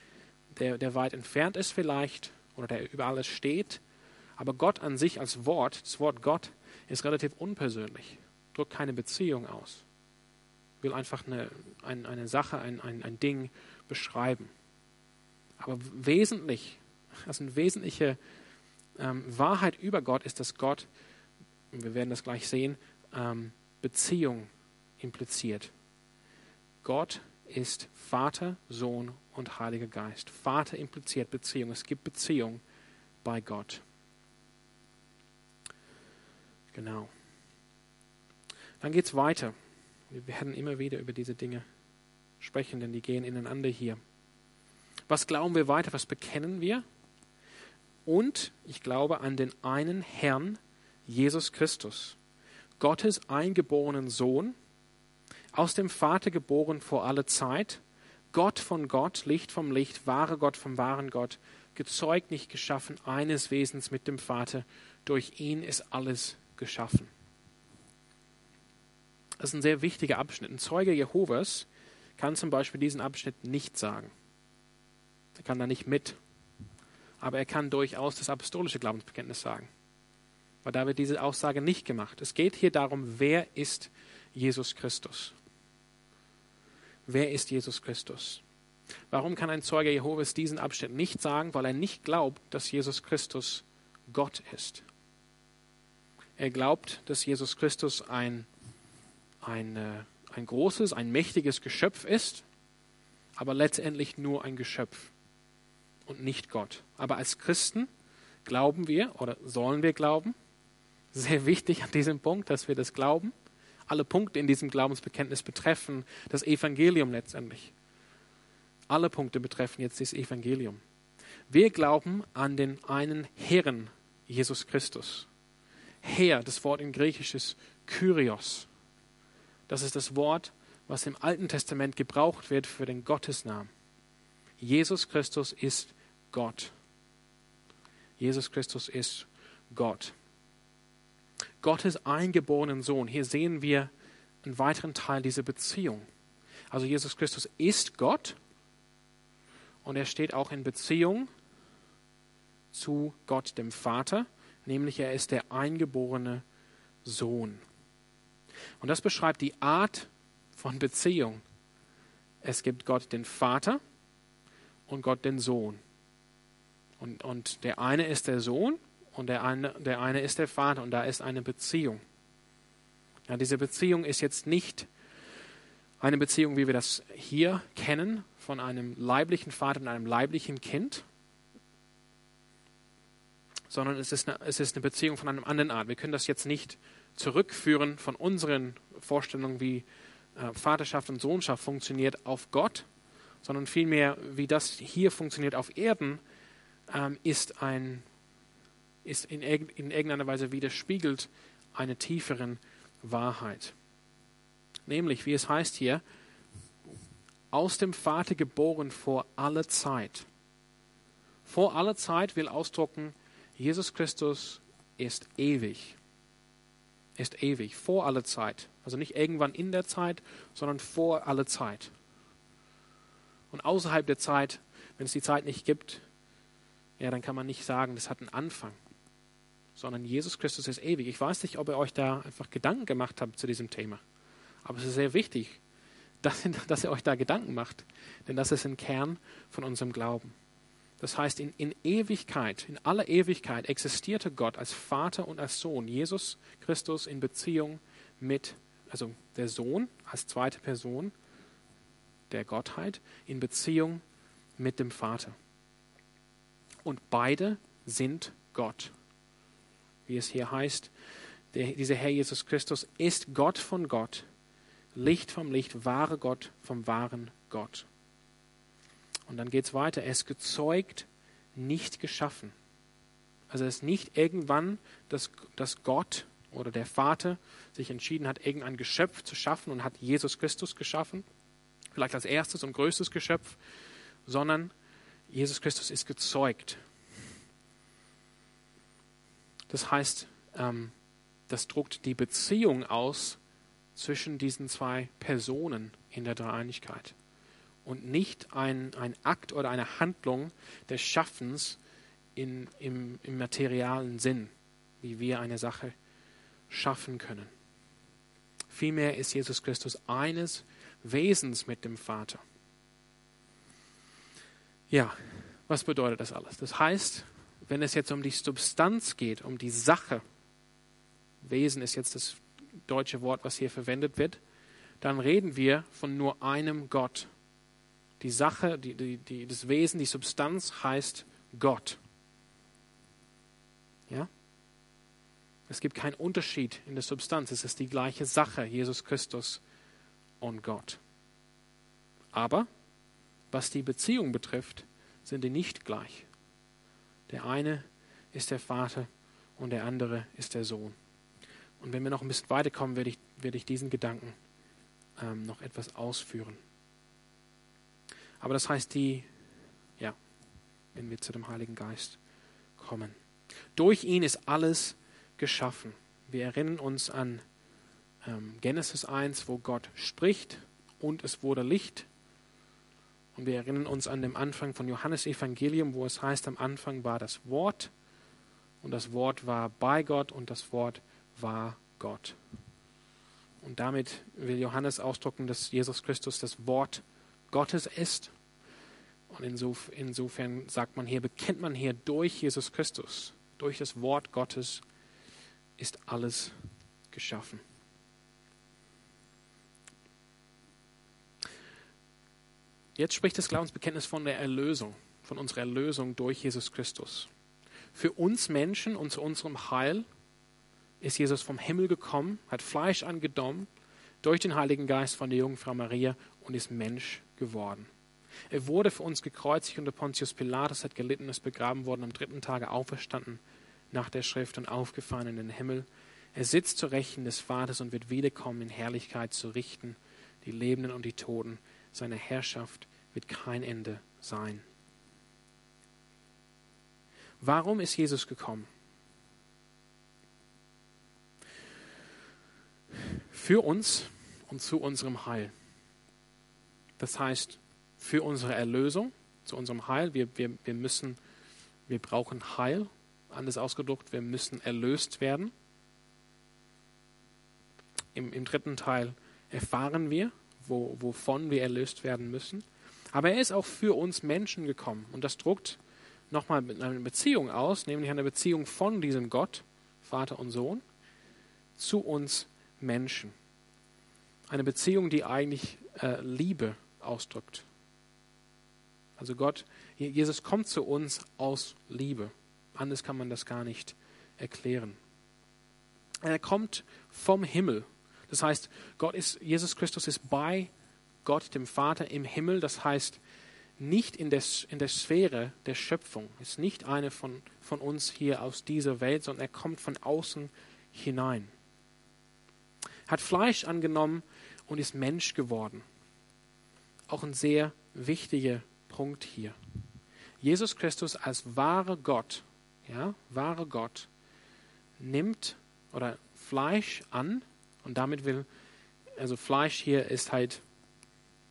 der, der weit entfernt ist vielleicht oder der über alles steht. Aber Gott an sich als Wort, das Wort Gott, ist relativ unpersönlich, drückt keine Beziehung aus, will einfach eine, ein, eine Sache, ein, ein, ein Ding beschreiben. Aber wesentlich, also eine wesentliche ähm, Wahrheit über Gott ist, dass Gott, wir werden das gleich sehen, ähm, Beziehung impliziert. Gott ist Vater, Sohn und Heiliger Geist. Vater impliziert Beziehung. Es gibt Beziehung bei Gott. Genau. Dann geht es weiter. Wir werden immer wieder über diese Dinge sprechen, denn die gehen ineinander hier. Was glauben wir weiter? Was bekennen wir? Und ich glaube an den einen Herrn, Jesus Christus, Gottes eingeborenen Sohn, aus dem Vater geboren vor alle Zeit, Gott von Gott, Licht vom Licht, wahre Gott vom wahren Gott, gezeugt, nicht geschaffen, eines Wesens mit dem Vater, durch ihn ist alles geschaffen. Das ist ein sehr wichtiger Abschnitt. Ein Zeuge Jehovas kann zum Beispiel diesen Abschnitt nicht sagen. Er kann da nicht mit. Aber er kann durchaus das apostolische Glaubensbekenntnis sagen. Weil da wird diese Aussage nicht gemacht. Es geht hier darum, wer ist Jesus Christus. Wer ist Jesus Christus? Warum kann ein Zeuge Jehovas diesen Abschnitt nicht sagen? Weil er nicht glaubt, dass Jesus Christus Gott ist. Er glaubt, dass Jesus Christus ein, ein, ein großes, ein mächtiges Geschöpf ist, aber letztendlich nur ein Geschöpf und nicht Gott. Aber als Christen glauben wir oder sollen wir glauben, sehr wichtig an diesem Punkt, dass wir das glauben, Alle Punkte in diesem Glaubensbekenntnis betreffen das Evangelium letztendlich. Alle Punkte betreffen jetzt das Evangelium. Wir glauben an den einen Herrn, Jesus Christus. Herr, das Wort in Griechisch ist Kyrios. Das ist das Wort, was im Alten Testament gebraucht wird für den Gottesnamen. Jesus Christus ist Gott. Jesus Christus ist Gott. Gottes eingeborenen Sohn. Hier sehen wir einen weiteren Teil dieser Beziehung. Also Jesus Christus ist Gott und er steht auch in Beziehung zu Gott dem Vater, nämlich er ist der eingeborene Sohn. Und das beschreibt die Art von Beziehung. Es gibt Gott den Vater und Gott den Sohn. Und, und der eine ist der Sohn und der eine, der eine ist der Vater und da ist eine Beziehung. Ja, diese Beziehung ist jetzt nicht eine Beziehung, wie wir das hier kennen, von einem leiblichen Vater und einem leiblichen Kind, sondern es ist, eine, es ist eine Beziehung von einem anderen Art. Wir können das jetzt nicht zurückführen von unseren Vorstellungen, wie äh, Vaterschaft und Sohnschaft funktioniert, auf Gott, sondern vielmehr, wie das hier funktioniert auf Erden, ähm, ist, ein, ist in, in irgendeiner Weise widerspiegelt eine tieferen Wahrheit. Nämlich, wie es heißt hier, aus dem Vater geboren vor aller Zeit. Vor aller Zeit will ausdrucken, Jesus Christus ist ewig. Ist ewig, vor aller Zeit. Also nicht irgendwann in der Zeit, sondern vor aller Zeit. Und außerhalb der Zeit, wenn es die Zeit nicht gibt, ja, dann kann man nicht sagen, das hat einen Anfang, sondern Jesus Christus ist ewig. Ich weiß nicht, ob ihr euch da einfach Gedanken gemacht habt zu diesem Thema, aber es ist sehr wichtig, dass, dass ihr euch da Gedanken macht, denn das ist ein Kern von unserem Glauben. Das heißt, in, in Ewigkeit, in aller Ewigkeit existierte Gott als Vater und als Sohn, Jesus Christus in Beziehung mit, also der Sohn als zweite Person der Gottheit, in Beziehung mit dem Vater und beide sind Gott. Wie es hier heißt, der, dieser Herr Jesus Christus ist Gott von Gott, Licht vom Licht, wahre Gott vom wahren Gott. Und dann geht es weiter. Er ist gezeugt, nicht geschaffen. Also es ist nicht irgendwann, dass, dass Gott oder der Vater sich entschieden hat, irgendein Geschöpf zu schaffen und hat Jesus Christus geschaffen, vielleicht als erstes und größtes Geschöpf, sondern Jesus Christus ist gezeugt. Das heißt, ähm, das druckt die Beziehung aus zwischen diesen zwei Personen in der Dreieinigkeit und nicht ein, ein Akt oder eine Handlung des Schaffens in, im, im materialen Sinn, wie wir eine Sache schaffen können. Vielmehr ist Jesus Christus eines Wesens mit dem Vater. Ja, was bedeutet das alles? Das heißt, wenn es jetzt um die Substanz geht, um die Sache, Wesen ist jetzt das deutsche Wort, was hier verwendet wird, dann reden wir von nur einem Gott. Die Sache, die, die, die, das Wesen, die Substanz heißt Gott. Ja? Es gibt keinen Unterschied in der Substanz. Es ist die gleiche Sache, Jesus Christus und Gott. Aber was die Beziehung betrifft, sind die nicht gleich. Der eine ist der Vater und der andere ist der Sohn. Und wenn wir noch ein bisschen weiterkommen, werde ich, werde ich diesen Gedanken ähm, noch etwas ausführen. Aber das heißt, die, ja, wenn wir zu dem Heiligen Geist kommen. Durch ihn ist alles geschaffen. Wir erinnern uns an ähm, Genesis 1, wo Gott spricht und es wurde Licht und wir erinnern uns an den Anfang von Johannes Evangelium, wo es heißt, am Anfang war das Wort und das Wort war bei Gott und das Wort war Gott. Und damit will Johannes ausdrücken, dass Jesus Christus das Wort Gottes ist. Und insofern sagt man hier, bekennt man hier durch Jesus Christus, durch das Wort Gottes ist alles geschaffen. Jetzt spricht das Glaubensbekenntnis von der Erlösung, von unserer Erlösung durch Jesus Christus. Für uns Menschen und zu unserem Heil ist Jesus vom Himmel gekommen, hat Fleisch angenommen, durch den Heiligen Geist von der Jungfrau Maria und ist Mensch geworden. Er wurde für uns gekreuzigt unter Pontius Pilatus, hat gelitten, ist begraben worden, am dritten Tage auferstanden nach der Schrift und aufgefahren in den Himmel. Er sitzt zur Rechten des Vaters und wird wiederkommen in Herrlichkeit zu richten, die Lebenden und die Toten. Seine Herrschaft wird kein Ende sein. Warum ist Jesus gekommen? Für uns und zu unserem Heil. Das heißt, für unsere Erlösung, zu unserem Heil. Wir, wir, wir müssen, wir brauchen Heil. Anders ausgedrückt, wir müssen erlöst werden. Im, im dritten Teil erfahren wir, wo, wovon wir erlöst werden müssen. Aber er ist auch für uns Menschen gekommen. Und das druckt nochmal eine Beziehung aus, nämlich eine Beziehung von diesem Gott, Vater und Sohn, zu uns Menschen. Eine Beziehung, die eigentlich äh, Liebe ausdrückt. Also Gott, Jesus kommt zu uns aus Liebe. Anders kann man das gar nicht erklären. Er kommt vom Himmel. Das heißt, Gott ist, Jesus Christus ist bei Gott, dem Vater, im Himmel. Das heißt, nicht in der, in der Sphäre der Schöpfung. Ist nicht einer von, von uns hier aus dieser Welt, sondern er kommt von außen hinein. Hat Fleisch angenommen und ist Mensch geworden. Auch ein sehr wichtiger Punkt hier. Jesus Christus als wahre Gott, ja, wahre Gott, nimmt oder Fleisch an und damit will, also Fleisch hier ist halt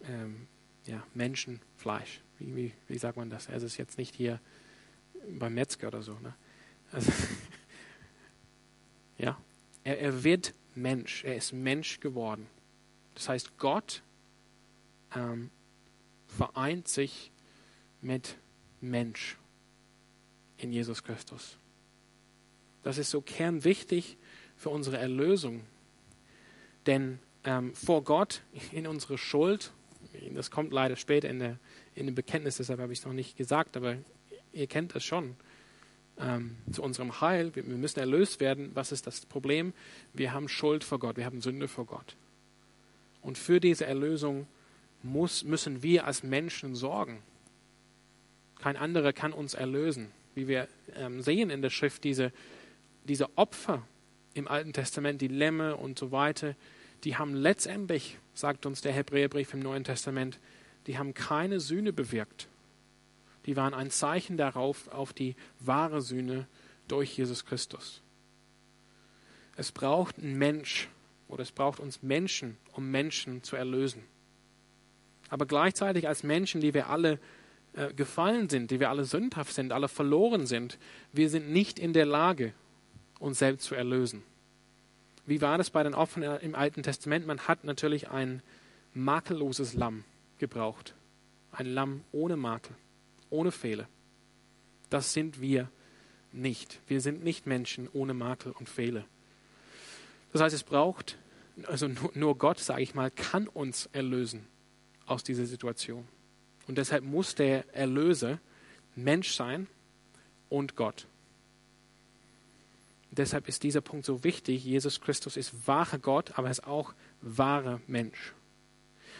ähm, ja, Menschenfleisch. Wie, wie, wie sagt man das? Also es ist jetzt nicht hier beim Metzger oder so. Ne? Also ja, er, er wird Mensch, er ist Mensch geworden. Das heißt, Gott ähm, vereint sich mit Mensch in Jesus Christus. Das ist so kernwichtig für unsere Erlösung. Denn ähm, vor Gott in unsere Schuld, das kommt leider später in, der, in dem Bekenntnis, deshalb habe ich es noch nicht gesagt, aber ihr kennt das schon. Ähm, zu unserem Heil, wir, wir müssen erlöst werden. Was ist das Problem? Wir haben Schuld vor Gott, wir haben Sünde vor Gott. Und für diese Erlösung muss, müssen wir als Menschen sorgen. Kein anderer kann uns erlösen. Wie wir ähm, sehen in der Schrift, diese, diese Opfer im Alten Testament, die Lämme und so weiter, die haben letztendlich, sagt uns der Hebräerbrief im Neuen Testament, die haben keine Sühne bewirkt. Die waren ein Zeichen darauf, auf die wahre Sühne durch Jesus Christus. Es braucht einen Mensch oder es braucht uns Menschen, um Menschen zu erlösen. Aber gleichzeitig als Menschen, die wir alle äh, gefallen sind, die wir alle sündhaft sind, alle verloren sind, wir sind nicht in der Lage, uns selbst zu erlösen. Wie war das bei den Opfern im Alten Testament? Man hat natürlich ein makelloses Lamm gebraucht. Ein Lamm ohne Makel, ohne Fehler. Das sind wir nicht. Wir sind nicht Menschen ohne Makel und Fehler. Das heißt, es braucht, also nur Gott, sage ich mal, kann uns erlösen aus dieser Situation. Und deshalb muss der Erlöser Mensch sein und Gott. Deshalb ist dieser Punkt so wichtig. Jesus Christus ist wahrer Gott, aber er ist auch wahrer Mensch.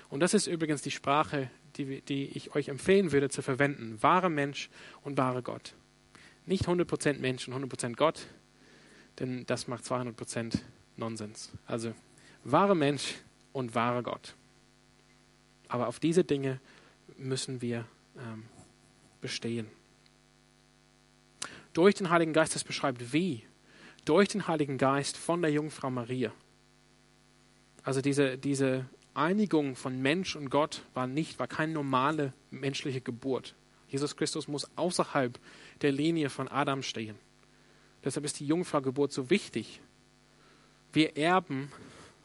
Und das ist übrigens die Sprache, die, die ich euch empfehlen würde zu verwenden. Wahrer Mensch und wahrer Gott. Nicht 100% Mensch und 100% Gott, denn das macht 200% Nonsens. Also wahrer Mensch und wahrer Gott. Aber auf diese Dinge müssen wir ähm, bestehen. Durch den Heiligen Geist, das beschreibt wie? Durch den Heiligen Geist von der Jungfrau Maria. Also diese, diese Einigung von Mensch und Gott war nicht, war keine normale menschliche Geburt. Jesus Christus muss außerhalb der Linie von Adam stehen. Deshalb ist die Jungfrau-Geburt so wichtig. Wir erben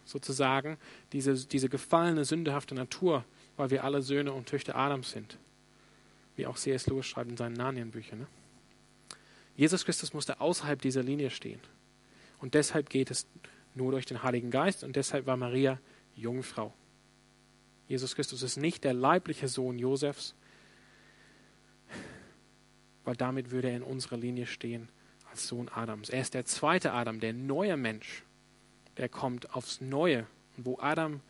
sozusagen diese, diese gefallene, sündehafte Natur weil wir alle Söhne und Töchter Adams sind. Wie auch C.S. Lewis schreibt in seinen Narnienbüchern. Ne? Jesus Christus musste außerhalb dieser Linie stehen. Und deshalb geht es nur durch den Heiligen Geist und deshalb war Maria Jungfrau. Jesus Christus ist nicht der leibliche Sohn Josefs, weil damit würde er in unserer Linie stehen als Sohn Adams. Er ist der zweite Adam, der neue Mensch. Der kommt aufs Neue. wo Adam,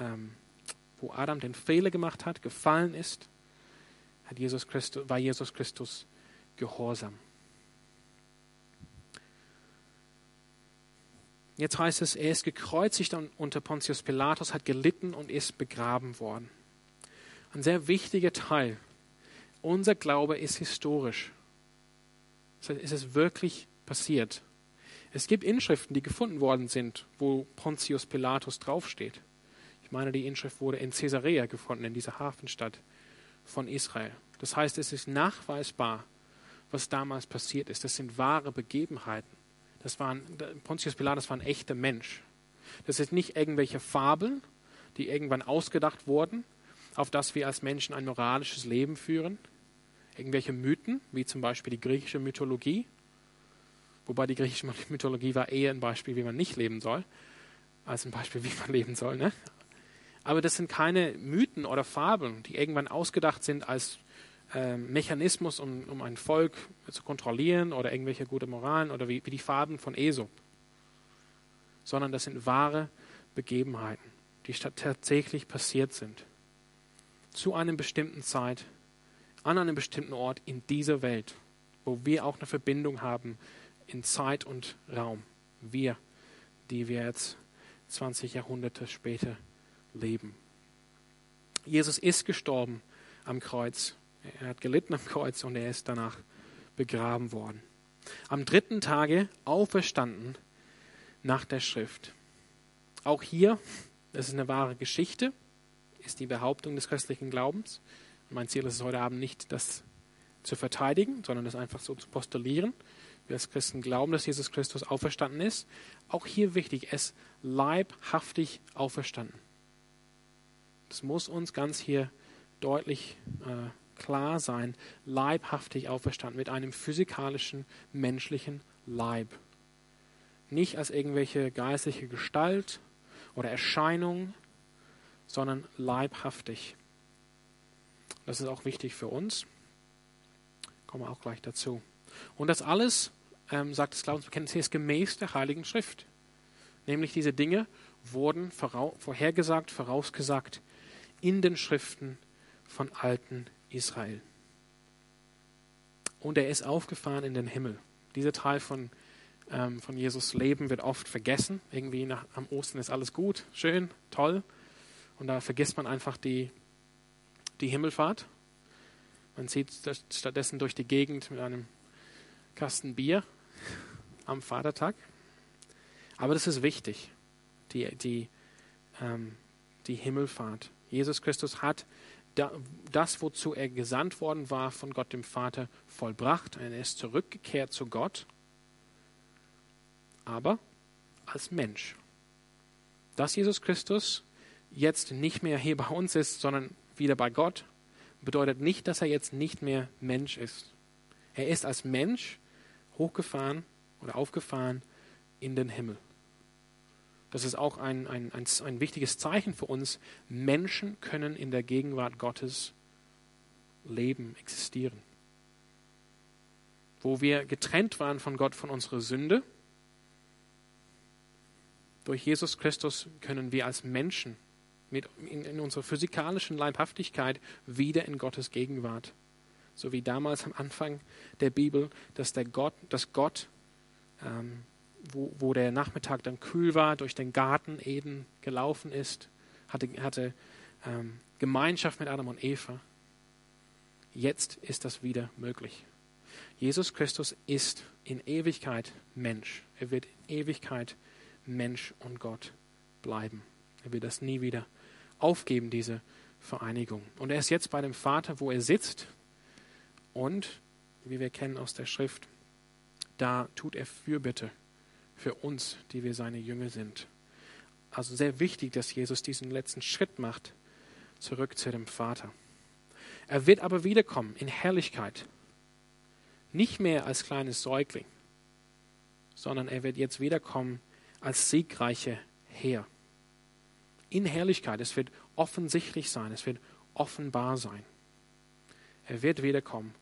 ähm, wo Adam den Fehler gemacht hat, gefallen ist, hat Jesus Christus, war Jesus Christus gehorsam. Jetzt heißt es, er ist gekreuzigt unter Pontius Pilatus, hat gelitten und ist begraben worden. Ein sehr wichtiger Teil. Unser Glaube ist historisch. Es ist wirklich passiert. Es gibt Inschriften, die gefunden worden sind, wo Pontius Pilatus draufsteht. Ich meine, die Inschrift wurde in Caesarea gefunden, in dieser Hafenstadt von Israel. Das heißt, es ist nachweisbar, was damals passiert ist. Das sind wahre Begebenheiten. Das waren, Pontius Pilatus war ein echter Mensch. Das sind nicht irgendwelche Fabeln, die irgendwann ausgedacht wurden, auf das wir als Menschen ein moralisches Leben führen. Irgendwelche Mythen, wie zum Beispiel die griechische Mythologie. Wobei die griechische Mythologie war eher ein Beispiel, wie man nicht leben soll, als ein Beispiel, wie man leben soll. Ne? Aber das sind keine Mythen oder Fabeln, die irgendwann ausgedacht sind als äh, Mechanismus, um, um ein Volk zu kontrollieren oder irgendwelche gute Moralen oder wie, wie die Farben von Esop, sondern das sind wahre Begebenheiten, die tatsächlich passiert sind. Zu einer bestimmten Zeit, an einem bestimmten Ort in dieser Welt, wo wir auch eine Verbindung haben in Zeit und Raum. Wir, die wir jetzt 20 Jahrhunderte später leben. Jesus ist gestorben am Kreuz er hat gelitten am Kreuz und er ist danach begraben worden. Am dritten Tage auferstanden nach der Schrift. Auch hier, das ist eine wahre Geschichte, ist die Behauptung des christlichen Glaubens. mein Ziel ist es heute Abend nicht, das zu verteidigen, sondern das einfach so zu postulieren. Wir als Christen glauben, dass Jesus Christus auferstanden ist. Auch hier wichtig, es leibhaftig auferstanden. Das muss uns ganz hier deutlich äh, klar sein, leibhaftig auferstanden, mit einem physikalischen, menschlichen Leib. Nicht als irgendwelche geistliche Gestalt oder Erscheinung, sondern leibhaftig. Das ist auch wichtig für uns. Kommen wir auch gleich dazu. Und das alles, ähm, sagt das Glaubensbekenntnis, ist gemäß der Heiligen Schrift. Nämlich diese Dinge wurden vorhergesagt, vorausgesagt in den Schriften von alten Israel. Und er ist aufgefahren in den Himmel. Dieser Teil von, ähm, von Jesus Leben wird oft vergessen. Irgendwie nach, am Ostern ist alles gut, schön, toll. Und da vergisst man einfach die, die Himmelfahrt. Man zieht stattdessen durch die Gegend mit einem Kasten Bier am Vatertag. Aber das ist wichtig, die, die, ähm, die Himmelfahrt. Jesus Christus hat das, wozu er gesandt worden war von Gott dem Vater, vollbracht. Er ist zurückgekehrt zu Gott, aber als Mensch. Dass Jesus Christus jetzt nicht mehr hier bei uns ist, sondern wieder bei Gott, bedeutet nicht, dass er jetzt nicht mehr Mensch ist. Er ist als Mensch hochgefahren oder aufgefahren in den Himmel. Das ist auch ein, ein, ein, ein wichtiges Zeichen für uns. Menschen können in der Gegenwart Gottes leben, existieren. Wo wir getrennt waren von Gott, von unserer Sünde, durch Jesus Christus können wir als Menschen mit, in, in unserer physikalischen Leibhaftigkeit wieder in Gottes Gegenwart. So wie damals am Anfang der Bibel, dass, der Gott, dass Gott ähm, wo, wo der Nachmittag dann kühl war, durch den Garten Eden gelaufen ist, hatte, hatte ähm, Gemeinschaft mit Adam und Eva. Jetzt ist das wieder möglich. Jesus Christus ist in Ewigkeit Mensch. Er wird in Ewigkeit Mensch und Gott bleiben. Er wird das nie wieder aufgeben, diese Vereinigung. Und er ist jetzt bei dem Vater, wo er sitzt. Und, wie wir kennen aus der Schrift, da tut er Fürbitte für uns, die wir seine Jünger sind. Also sehr wichtig, dass Jesus diesen letzten Schritt macht, zurück zu dem Vater. Er wird aber wiederkommen in Herrlichkeit. Nicht mehr als kleines Säugling, sondern er wird jetzt wiederkommen als siegreicher Herr. In Herrlichkeit. Es wird offensichtlich sein, es wird offenbar sein. Er wird wiederkommen,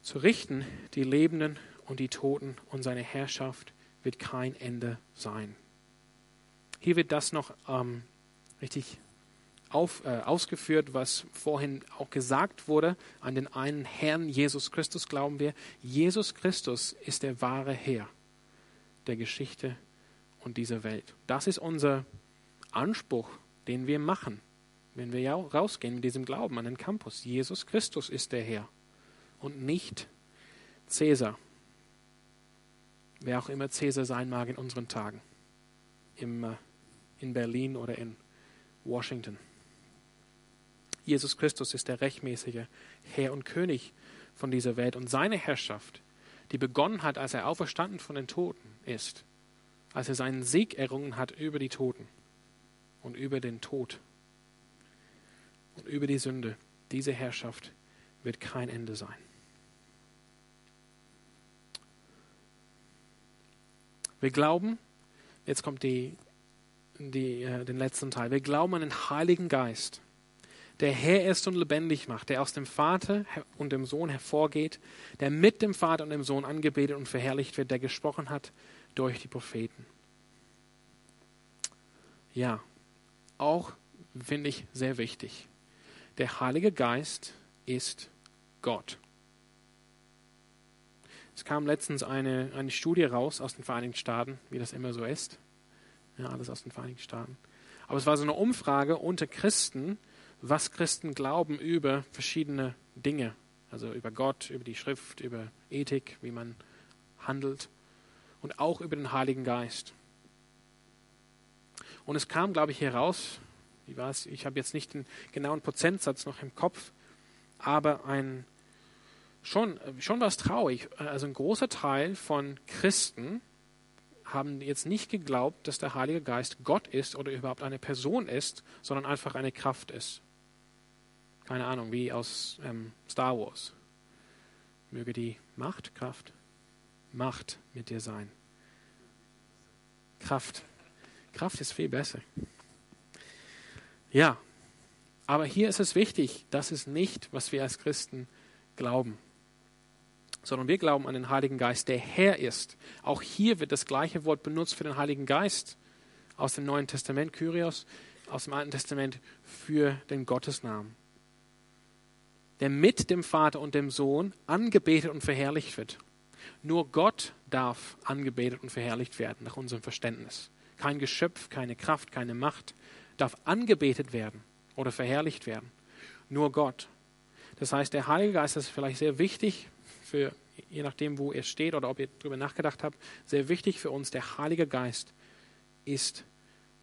zu richten die Lebenden und die Toten und seine Herrschaft wird kein Ende sein. Hier wird das noch ähm, richtig auf, äh, ausgeführt, was vorhin auch gesagt wurde. An den einen Herrn Jesus Christus glauben wir. Jesus Christus ist der wahre Herr der Geschichte und dieser Welt. Das ist unser Anspruch, den wir machen, wenn wir rausgehen mit diesem Glauben an den Campus. Jesus Christus ist der Herr und nicht Cäsar. Wer auch immer Cäsar sein mag in unseren Tagen. Im, äh, in Berlin oder in Washington. Jesus Christus ist der rechtmäßige Herr und König von dieser Welt und seine Herrschaft, die begonnen hat, als er auferstanden von den Toten ist, als er seinen Sieg errungen hat über die Toten und über den Tod und über die Sünde. Diese Herrschaft wird kein Ende sein. Wir glauben, jetzt kommt die, die, äh, den letzten Teil, wir glauben an den Heiligen Geist, der Herr ist und lebendig macht, der aus dem Vater und dem Sohn hervorgeht, der mit dem Vater und dem Sohn angebetet und verherrlicht wird, der gesprochen hat durch die Propheten. Ja, auch finde ich sehr wichtig. Der Heilige Geist ist Gott. Es kam letztens eine, eine Studie raus aus den Vereinigten Staaten, wie das immer so ist. Ja, alles aus den Vereinigten Staaten. Aber es war so eine Umfrage unter Christen, was Christen glauben über verschiedene Dinge. Also über Gott, über die Schrift, über Ethik, wie man handelt und auch über den Heiligen Geist. Und es kam, glaube ich, heraus, wie war es? Ich habe jetzt nicht den genauen Prozentsatz noch im Kopf, aber ein schon, schon was traurig. Also ein großer Teil von Christen haben jetzt nicht geglaubt, dass der Heilige Geist Gott ist oder überhaupt eine Person ist, sondern einfach eine Kraft ist. Keine Ahnung, wie aus ähm, Star Wars. Möge die Macht, Kraft, Macht mit dir sein. Kraft. Kraft ist viel besser. Ja, aber hier ist es wichtig, das ist nicht, was wir als Christen glauben sondern wir glauben an den Heiligen Geist, der Herr ist. Auch hier wird das gleiche Wort benutzt für den Heiligen Geist aus dem Neuen Testament, Kyrios, aus dem Alten Testament für den Gottesnamen, der mit dem Vater und dem Sohn angebetet und verherrlicht wird. Nur Gott darf angebetet und verherrlicht werden, nach unserem Verständnis. Kein Geschöpf, keine Kraft, keine Macht darf angebetet werden oder verherrlicht werden. Nur Gott. Das heißt, der Heilige Geist ist vielleicht sehr wichtig für, je nachdem, wo ihr steht oder ob ihr darüber nachgedacht habt, sehr wichtig für uns. Der Heilige Geist ist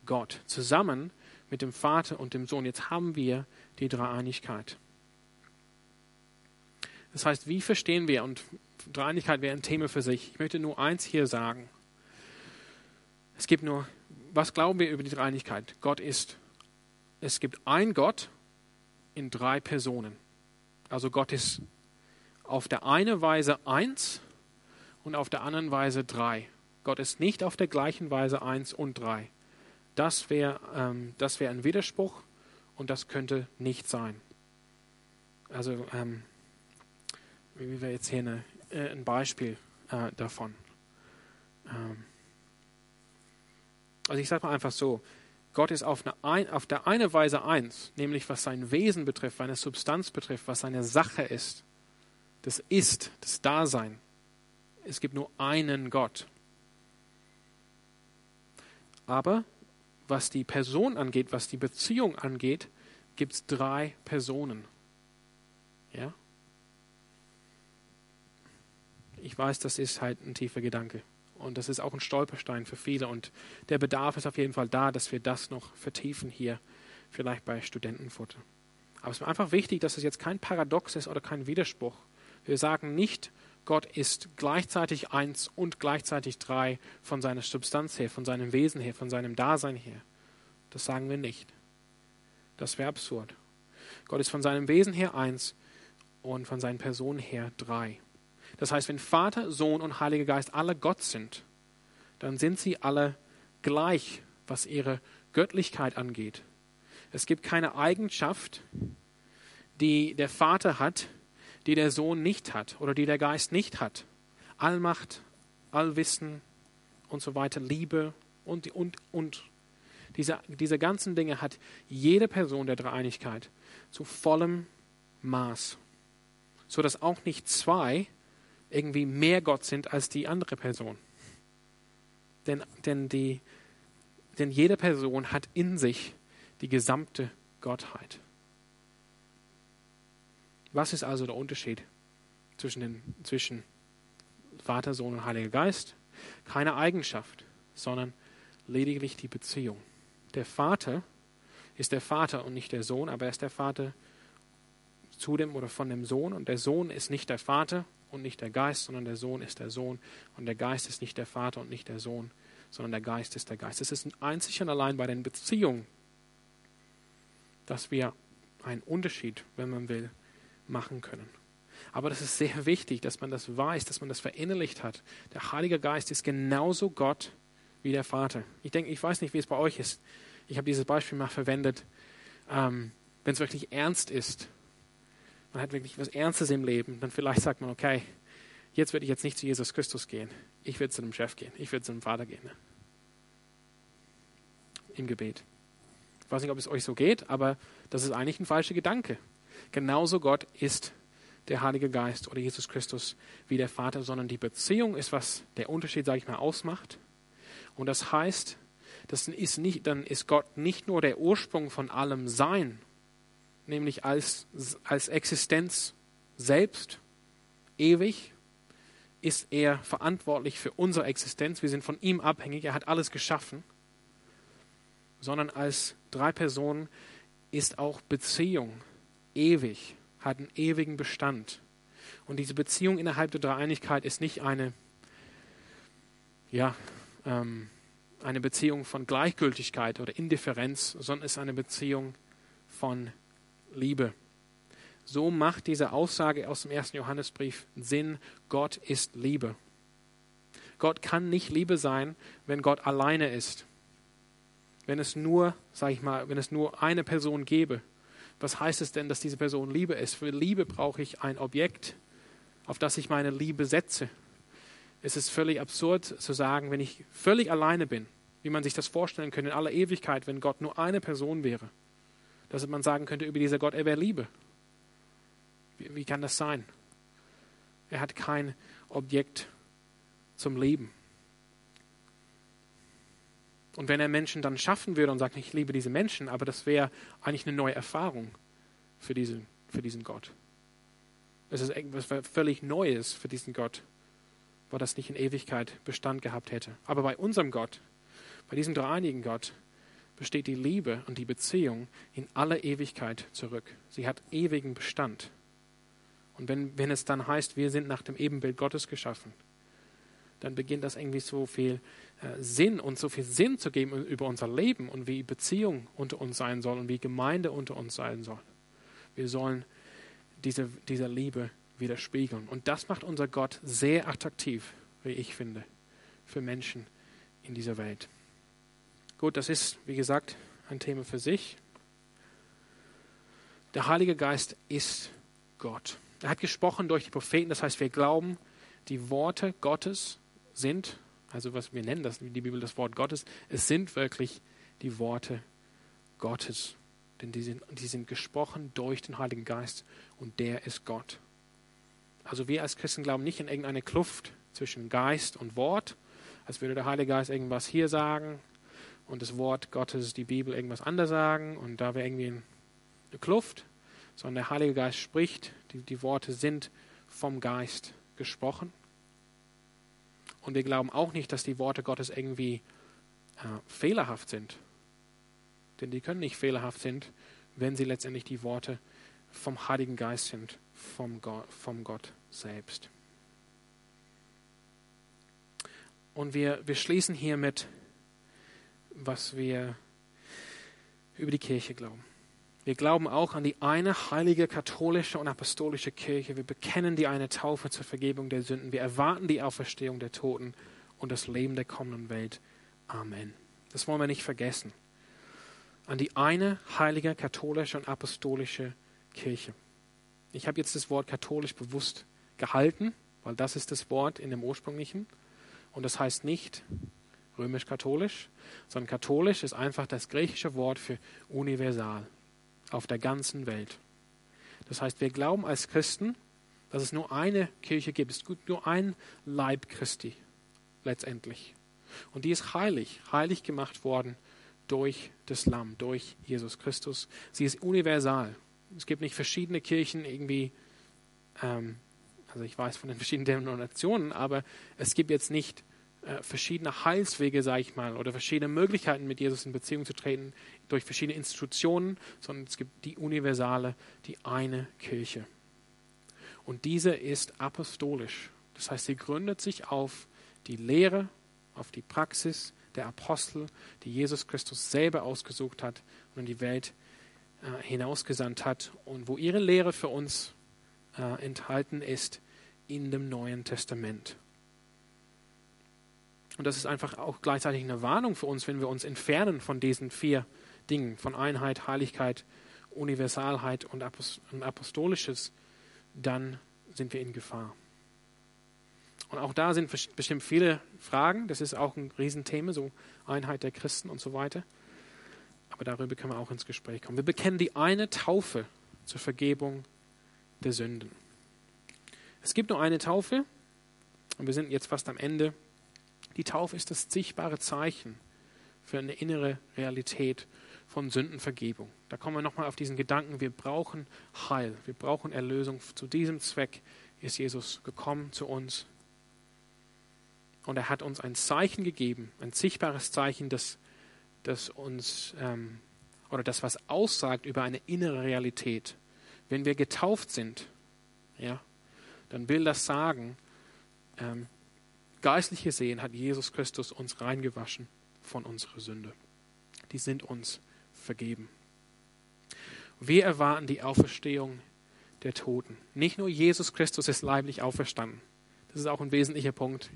Gott. Zusammen mit dem Vater und dem Sohn. Jetzt haben wir die Dreieinigkeit. Das heißt, wie verstehen wir, und Dreieinigkeit wäre ein Thema für sich. Ich möchte nur eins hier sagen. Es gibt nur, was glauben wir über die Dreieinigkeit? Gott ist, es gibt ein Gott in drei Personen. Also Gott ist auf der einen Weise eins und auf der anderen Weise drei. Gott ist nicht auf der gleichen Weise eins und drei. Das wäre ähm, wär ein Widerspruch und das könnte nicht sein. Also, ähm, wie wir jetzt hier eine, äh, ein Beispiel äh, davon. Ähm, also ich sage mal einfach so, Gott ist auf, eine, auf der eine Weise eins, nämlich was sein Wesen betrifft, seine Substanz betrifft, was seine Sache ist das Ist, das Dasein. Es gibt nur einen Gott. Aber was die Person angeht, was die Beziehung angeht, gibt es drei Personen. Ja? Ich weiß, das ist halt ein tiefer Gedanke. Und das ist auch ein Stolperstein für viele. Und der Bedarf ist auf jeden Fall da, dass wir das noch vertiefen hier, vielleicht bei Studentenfutter. Aber es ist einfach wichtig, dass es jetzt kein Paradox ist oder kein Widerspruch, wir sagen nicht, Gott ist gleichzeitig eins und gleichzeitig drei von seiner Substanz her, von seinem Wesen her, von seinem Dasein her. Das sagen wir nicht. Das wäre absurd. Gott ist von seinem Wesen her eins und von seinen Personen her drei. Das heißt, wenn Vater, Sohn und Heiliger Geist alle Gott sind, dann sind sie alle gleich, was ihre Göttlichkeit angeht. Es gibt keine Eigenschaft, die der Vater hat, die der Sohn nicht hat oder die der Geist nicht hat. Allmacht, Allwissen und so weiter, Liebe und, und, und diese, diese ganzen Dinge hat jede Person der Dreieinigkeit zu vollem Maß, sodass auch nicht zwei irgendwie mehr Gott sind als die andere Person. Denn, denn, die, denn jede Person hat in sich die gesamte Gottheit. Was ist also der Unterschied zwischen, den, zwischen Vater, Sohn und Heiliger Geist? Keine Eigenschaft, sondern lediglich die Beziehung. Der Vater ist der Vater und nicht der Sohn, aber er ist der Vater zu dem oder von dem Sohn. Und der Sohn ist nicht der Vater und nicht der Geist, sondern der Sohn ist der Sohn. Und der Geist ist nicht der Vater und nicht der Sohn, sondern der Geist ist der Geist. Es ist einzig und allein bei den Beziehungen, dass wir einen Unterschied, wenn man will, machen können. Aber das ist sehr wichtig, dass man das weiß, dass man das verinnerlicht hat. Der Heilige Geist ist genauso Gott wie der Vater. Ich denke, ich weiß nicht, wie es bei euch ist. Ich habe dieses Beispiel mal verwendet. Ähm, Wenn es wirklich ernst ist, man hat wirklich was Ernstes im Leben, dann vielleicht sagt man, okay, jetzt würde ich jetzt nicht zu Jesus Christus gehen. Ich würde zu dem Chef gehen. Ich würde zu dem Vater gehen. Im Gebet. Ich weiß nicht, ob es euch so geht, aber das ist eigentlich ein falscher Gedanke. Genauso Gott ist der Heilige Geist oder Jesus Christus wie der Vater, sondern die Beziehung ist, was der Unterschied, sage ich mal, ausmacht. Und das heißt, das ist nicht, dann ist Gott nicht nur der Ursprung von allem Sein, nämlich als, als Existenz selbst, ewig, ist er verantwortlich für unsere Existenz. Wir sind von ihm abhängig. Er hat alles geschaffen. Sondern als drei Personen ist auch Beziehung ewig, hat einen ewigen Bestand. Und diese Beziehung innerhalb der Dreieinigkeit ist nicht eine, ja, ähm, eine Beziehung von Gleichgültigkeit oder Indifferenz, sondern ist eine Beziehung von Liebe. So macht diese Aussage aus dem ersten Johannesbrief Sinn, Gott ist Liebe. Gott kann nicht Liebe sein, wenn Gott alleine ist. Wenn es nur, sag ich mal, wenn es nur eine Person gäbe. Was heißt es denn, dass diese Person Liebe ist? Für Liebe brauche ich ein Objekt, auf das ich meine Liebe setze. Es ist völlig absurd zu sagen, wenn ich völlig alleine bin, wie man sich das vorstellen könnte in aller Ewigkeit, wenn Gott nur eine Person wäre dass man sagen könnte über dieser Gott, er wäre Liebe. Wie, wie kann das sein? Er hat kein Objekt zum Leben. Und wenn er Menschen dann schaffen würde und sagt, ich liebe diese Menschen, aber das wäre eigentlich eine neue Erfahrung für diesen, für diesen Gott. Es ist etwas völlig Neues für diesen Gott, weil das nicht in Ewigkeit Bestand gehabt hätte. Aber bei unserem Gott, bei diesem dreieinigen Gott, besteht die Liebe und die Beziehung in aller Ewigkeit zurück. Sie hat ewigen Bestand. Und wenn, wenn es dann heißt, wir sind nach dem Ebenbild Gottes geschaffen, dann beginnt das irgendwie so viel Sinn und so viel Sinn zu geben über unser Leben und wie Beziehung unter uns sein soll und wie Gemeinde unter uns sein soll. Wir sollen diese, dieser Liebe widerspiegeln. Und das macht unser Gott sehr attraktiv, wie ich finde, für Menschen in dieser Welt. Gut, das ist, wie gesagt, ein Thema für sich. Der Heilige Geist ist Gott. Er hat gesprochen durch die Propheten, das heißt, wir glauben, die Worte Gottes sind, also was wir nennen das, die Bibel das Wort Gottes, es sind wirklich die Worte Gottes. Denn die sind, die sind gesprochen durch den Heiligen Geist und der ist Gott. Also wir als Christen glauben nicht in irgendeine Kluft zwischen Geist und Wort, als würde der Heilige Geist irgendwas hier sagen, und das Wort Gottes, die Bibel, irgendwas anderes sagen und da wäre irgendwie eine Kluft, sondern der Heilige Geist spricht, die, die Worte sind vom Geist gesprochen. Und wir glauben auch nicht, dass die Worte Gottes irgendwie äh, fehlerhaft sind. Denn die können nicht fehlerhaft sind, wenn sie letztendlich die Worte vom Heiligen Geist sind, vom Gott, vom Gott selbst. Und wir, wir schließen hier mit was wir über die Kirche glauben. Wir glauben auch an die eine heilige katholische und apostolische Kirche. Wir bekennen die eine Taufe zur Vergebung der Sünden. Wir erwarten die Auferstehung der Toten und das Leben der kommenden Welt. Amen. Das wollen wir nicht vergessen. An die eine heilige katholische und apostolische Kirche. Ich habe jetzt das Wort katholisch bewusst gehalten, weil das ist das Wort in dem ursprünglichen. Und das heißt nicht römisch-katholisch, sondern katholisch ist einfach das griechische Wort für universal auf der ganzen Welt. Das heißt, wir glauben als Christen, dass es nur eine Kirche gibt. Es gibt nur ein Leib Christi letztendlich. Und die ist heilig, heilig gemacht worden durch das Lamm, durch Jesus Christus. Sie ist universal. Es gibt nicht verschiedene Kirchen irgendwie, ähm, also ich weiß von den verschiedenen Denominationen, aber es gibt jetzt nicht verschiedene Heilswege, sage ich mal, oder verschiedene Möglichkeiten, mit Jesus in Beziehung zu treten durch verschiedene Institutionen, sondern es gibt die universale, die eine Kirche. Und diese ist apostolisch. Das heißt, sie gründet sich auf die Lehre, auf die Praxis der Apostel, die Jesus Christus selber ausgesucht hat und in die Welt äh, hinausgesandt hat und wo ihre Lehre für uns äh, enthalten ist in dem Neuen Testament. Und das ist einfach auch gleichzeitig eine Warnung für uns, wenn wir uns entfernen von diesen vier Dingen, von Einheit, Heiligkeit, Universalheit und Apostolisches, dann sind wir in Gefahr. Und auch da sind bestimmt viele Fragen. Das ist auch ein Riesenthema, so Einheit der Christen und so weiter. Aber darüber können wir auch ins Gespräch kommen. Wir bekennen die eine Taufe zur Vergebung der Sünden. Es gibt nur eine Taufe und wir sind jetzt fast am Ende. Die Taufe ist das sichtbare Zeichen für eine innere Realität von Sündenvergebung. Da kommen wir nochmal auf diesen Gedanken, wir brauchen Heil, wir brauchen Erlösung. Zu diesem Zweck ist Jesus gekommen zu uns und er hat uns ein Zeichen gegeben, ein sichtbares Zeichen, das, das uns ähm, oder das, was aussagt über eine innere Realität. Wenn wir getauft sind, ja, dann will das sagen, ähm, geistlich gesehen hat Jesus Christus uns reingewaschen von unserer Sünde. Die sind uns vergeben. Wir erwarten die Auferstehung der Toten. Nicht nur Jesus Christus ist leiblich auferstanden. Das ist auch ein wesentlicher Punkt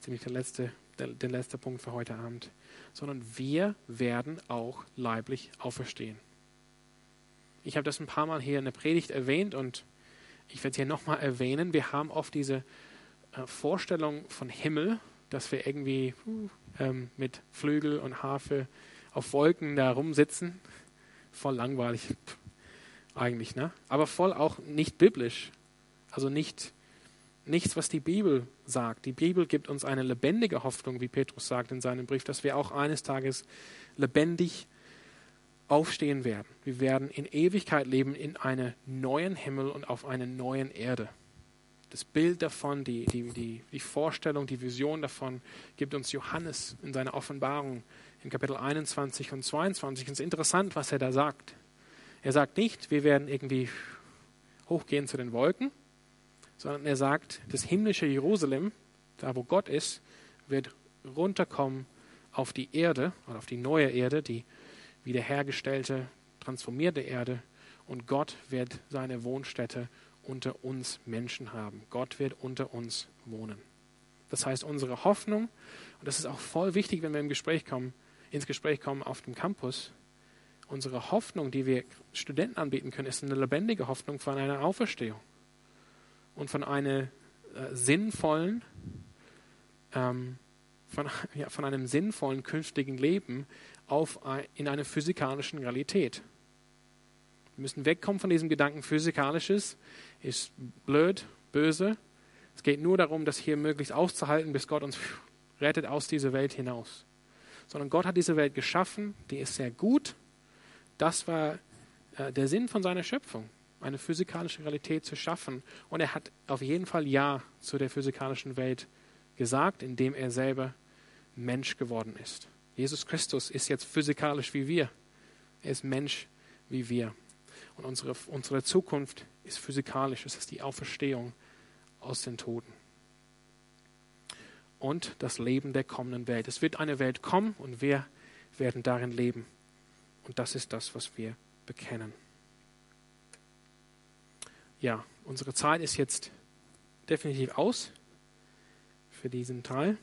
ziemlich der letzte, der, der letzte Punkt für heute Abend, sondern wir werden auch leiblich auferstehen. Ich habe das ein paar Mal hier in der Predigt erwähnt und ich werde es hier nochmal erwähnen. Wir haben oft diese Vorstellung von Himmel, dass wir irgendwie ähm, mit Flügel und Harfe auf Wolken da rumsitzen. Voll langweilig eigentlich, ne? Aber voll auch nicht biblisch. Also nicht nichts, was die Bibel sagt. Die Bibel gibt uns eine lebendige Hoffnung, wie Petrus sagt in seinem Brief, dass wir auch eines Tages lebendig aufstehen werden. Wir werden in Ewigkeit leben in einem neuen Himmel und auf einer neuen Erde. Das Bild davon, die, die, die, die Vorstellung, die Vision davon gibt uns Johannes in seiner Offenbarung in Kapitel 21 und 22. es ist interessant, was er da sagt. Er sagt nicht, wir werden irgendwie hochgehen zu den Wolken, sondern er sagt, das himmlische Jerusalem, da wo Gott ist, wird runterkommen auf die Erde oder auf die neue Erde, die wiederhergestellte, transformierte Erde. Und Gott wird seine Wohnstätte unter uns Menschen haben. Gott wird unter uns wohnen. Das heißt, unsere Hoffnung, und das ist auch voll wichtig, wenn wir im Gespräch kommen, ins Gespräch kommen auf dem Campus, unsere Hoffnung, die wir Studenten anbieten können, ist eine lebendige Hoffnung von einer Auferstehung und von einer äh, sinnvollen, ähm, von, ja, von einem sinnvollen künftigen Leben auf, in einer physikalischen Realität. Wir müssen wegkommen von diesem Gedanken, physikalisches ist blöd, böse. Es geht nur darum, das hier möglichst auszuhalten, bis Gott uns rettet aus dieser Welt hinaus. Sondern Gott hat diese Welt geschaffen, die ist sehr gut. Das war äh, der Sinn von seiner Schöpfung eine physikalische Realität zu schaffen. Und er hat auf jeden Fall Ja zu der physikalischen Welt gesagt, indem er selber Mensch geworden ist. Jesus Christus ist jetzt physikalisch wie wir. Er ist Mensch wie wir. Und unsere, unsere Zukunft ist physikalisch. Es ist die Auferstehung aus den Toten. Und das Leben der kommenden Welt. Es wird eine Welt kommen und wir werden darin leben. Und das ist das, was wir bekennen ja, unsere Zeit ist jetzt definitiv aus für diesen Teil.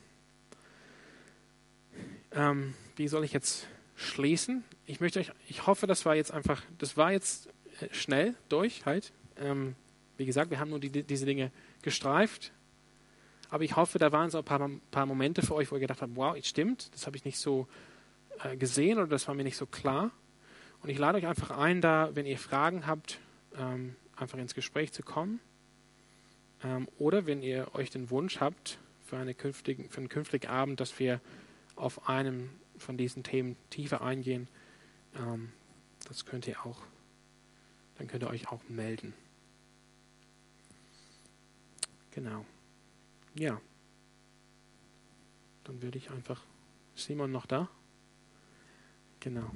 Ähm, wie soll ich jetzt schließen? Ich möchte euch, ich hoffe, das war jetzt einfach, das war jetzt schnell durch halt. Ähm, wie gesagt, wir haben nur die, diese Dinge gestreift Aber ich hoffe, da waren so ein paar, paar Momente für euch, wo ihr gedacht habt, wow, stimmt, das habe ich nicht so äh, gesehen oder das war mir nicht so klar. Und ich lade euch einfach ein, da, wenn ihr Fragen habt, ähm, einfach ins Gespräch zu kommen. Ähm, oder wenn ihr euch den Wunsch habt für, eine künftigen, für einen künftigen Abend, dass wir auf einem von diesen Themen tiefer eingehen, ähm, das könnt ihr auch, dann könnt ihr euch auch melden. Genau. Ja. Dann würde ich einfach. Simon noch da? Genau.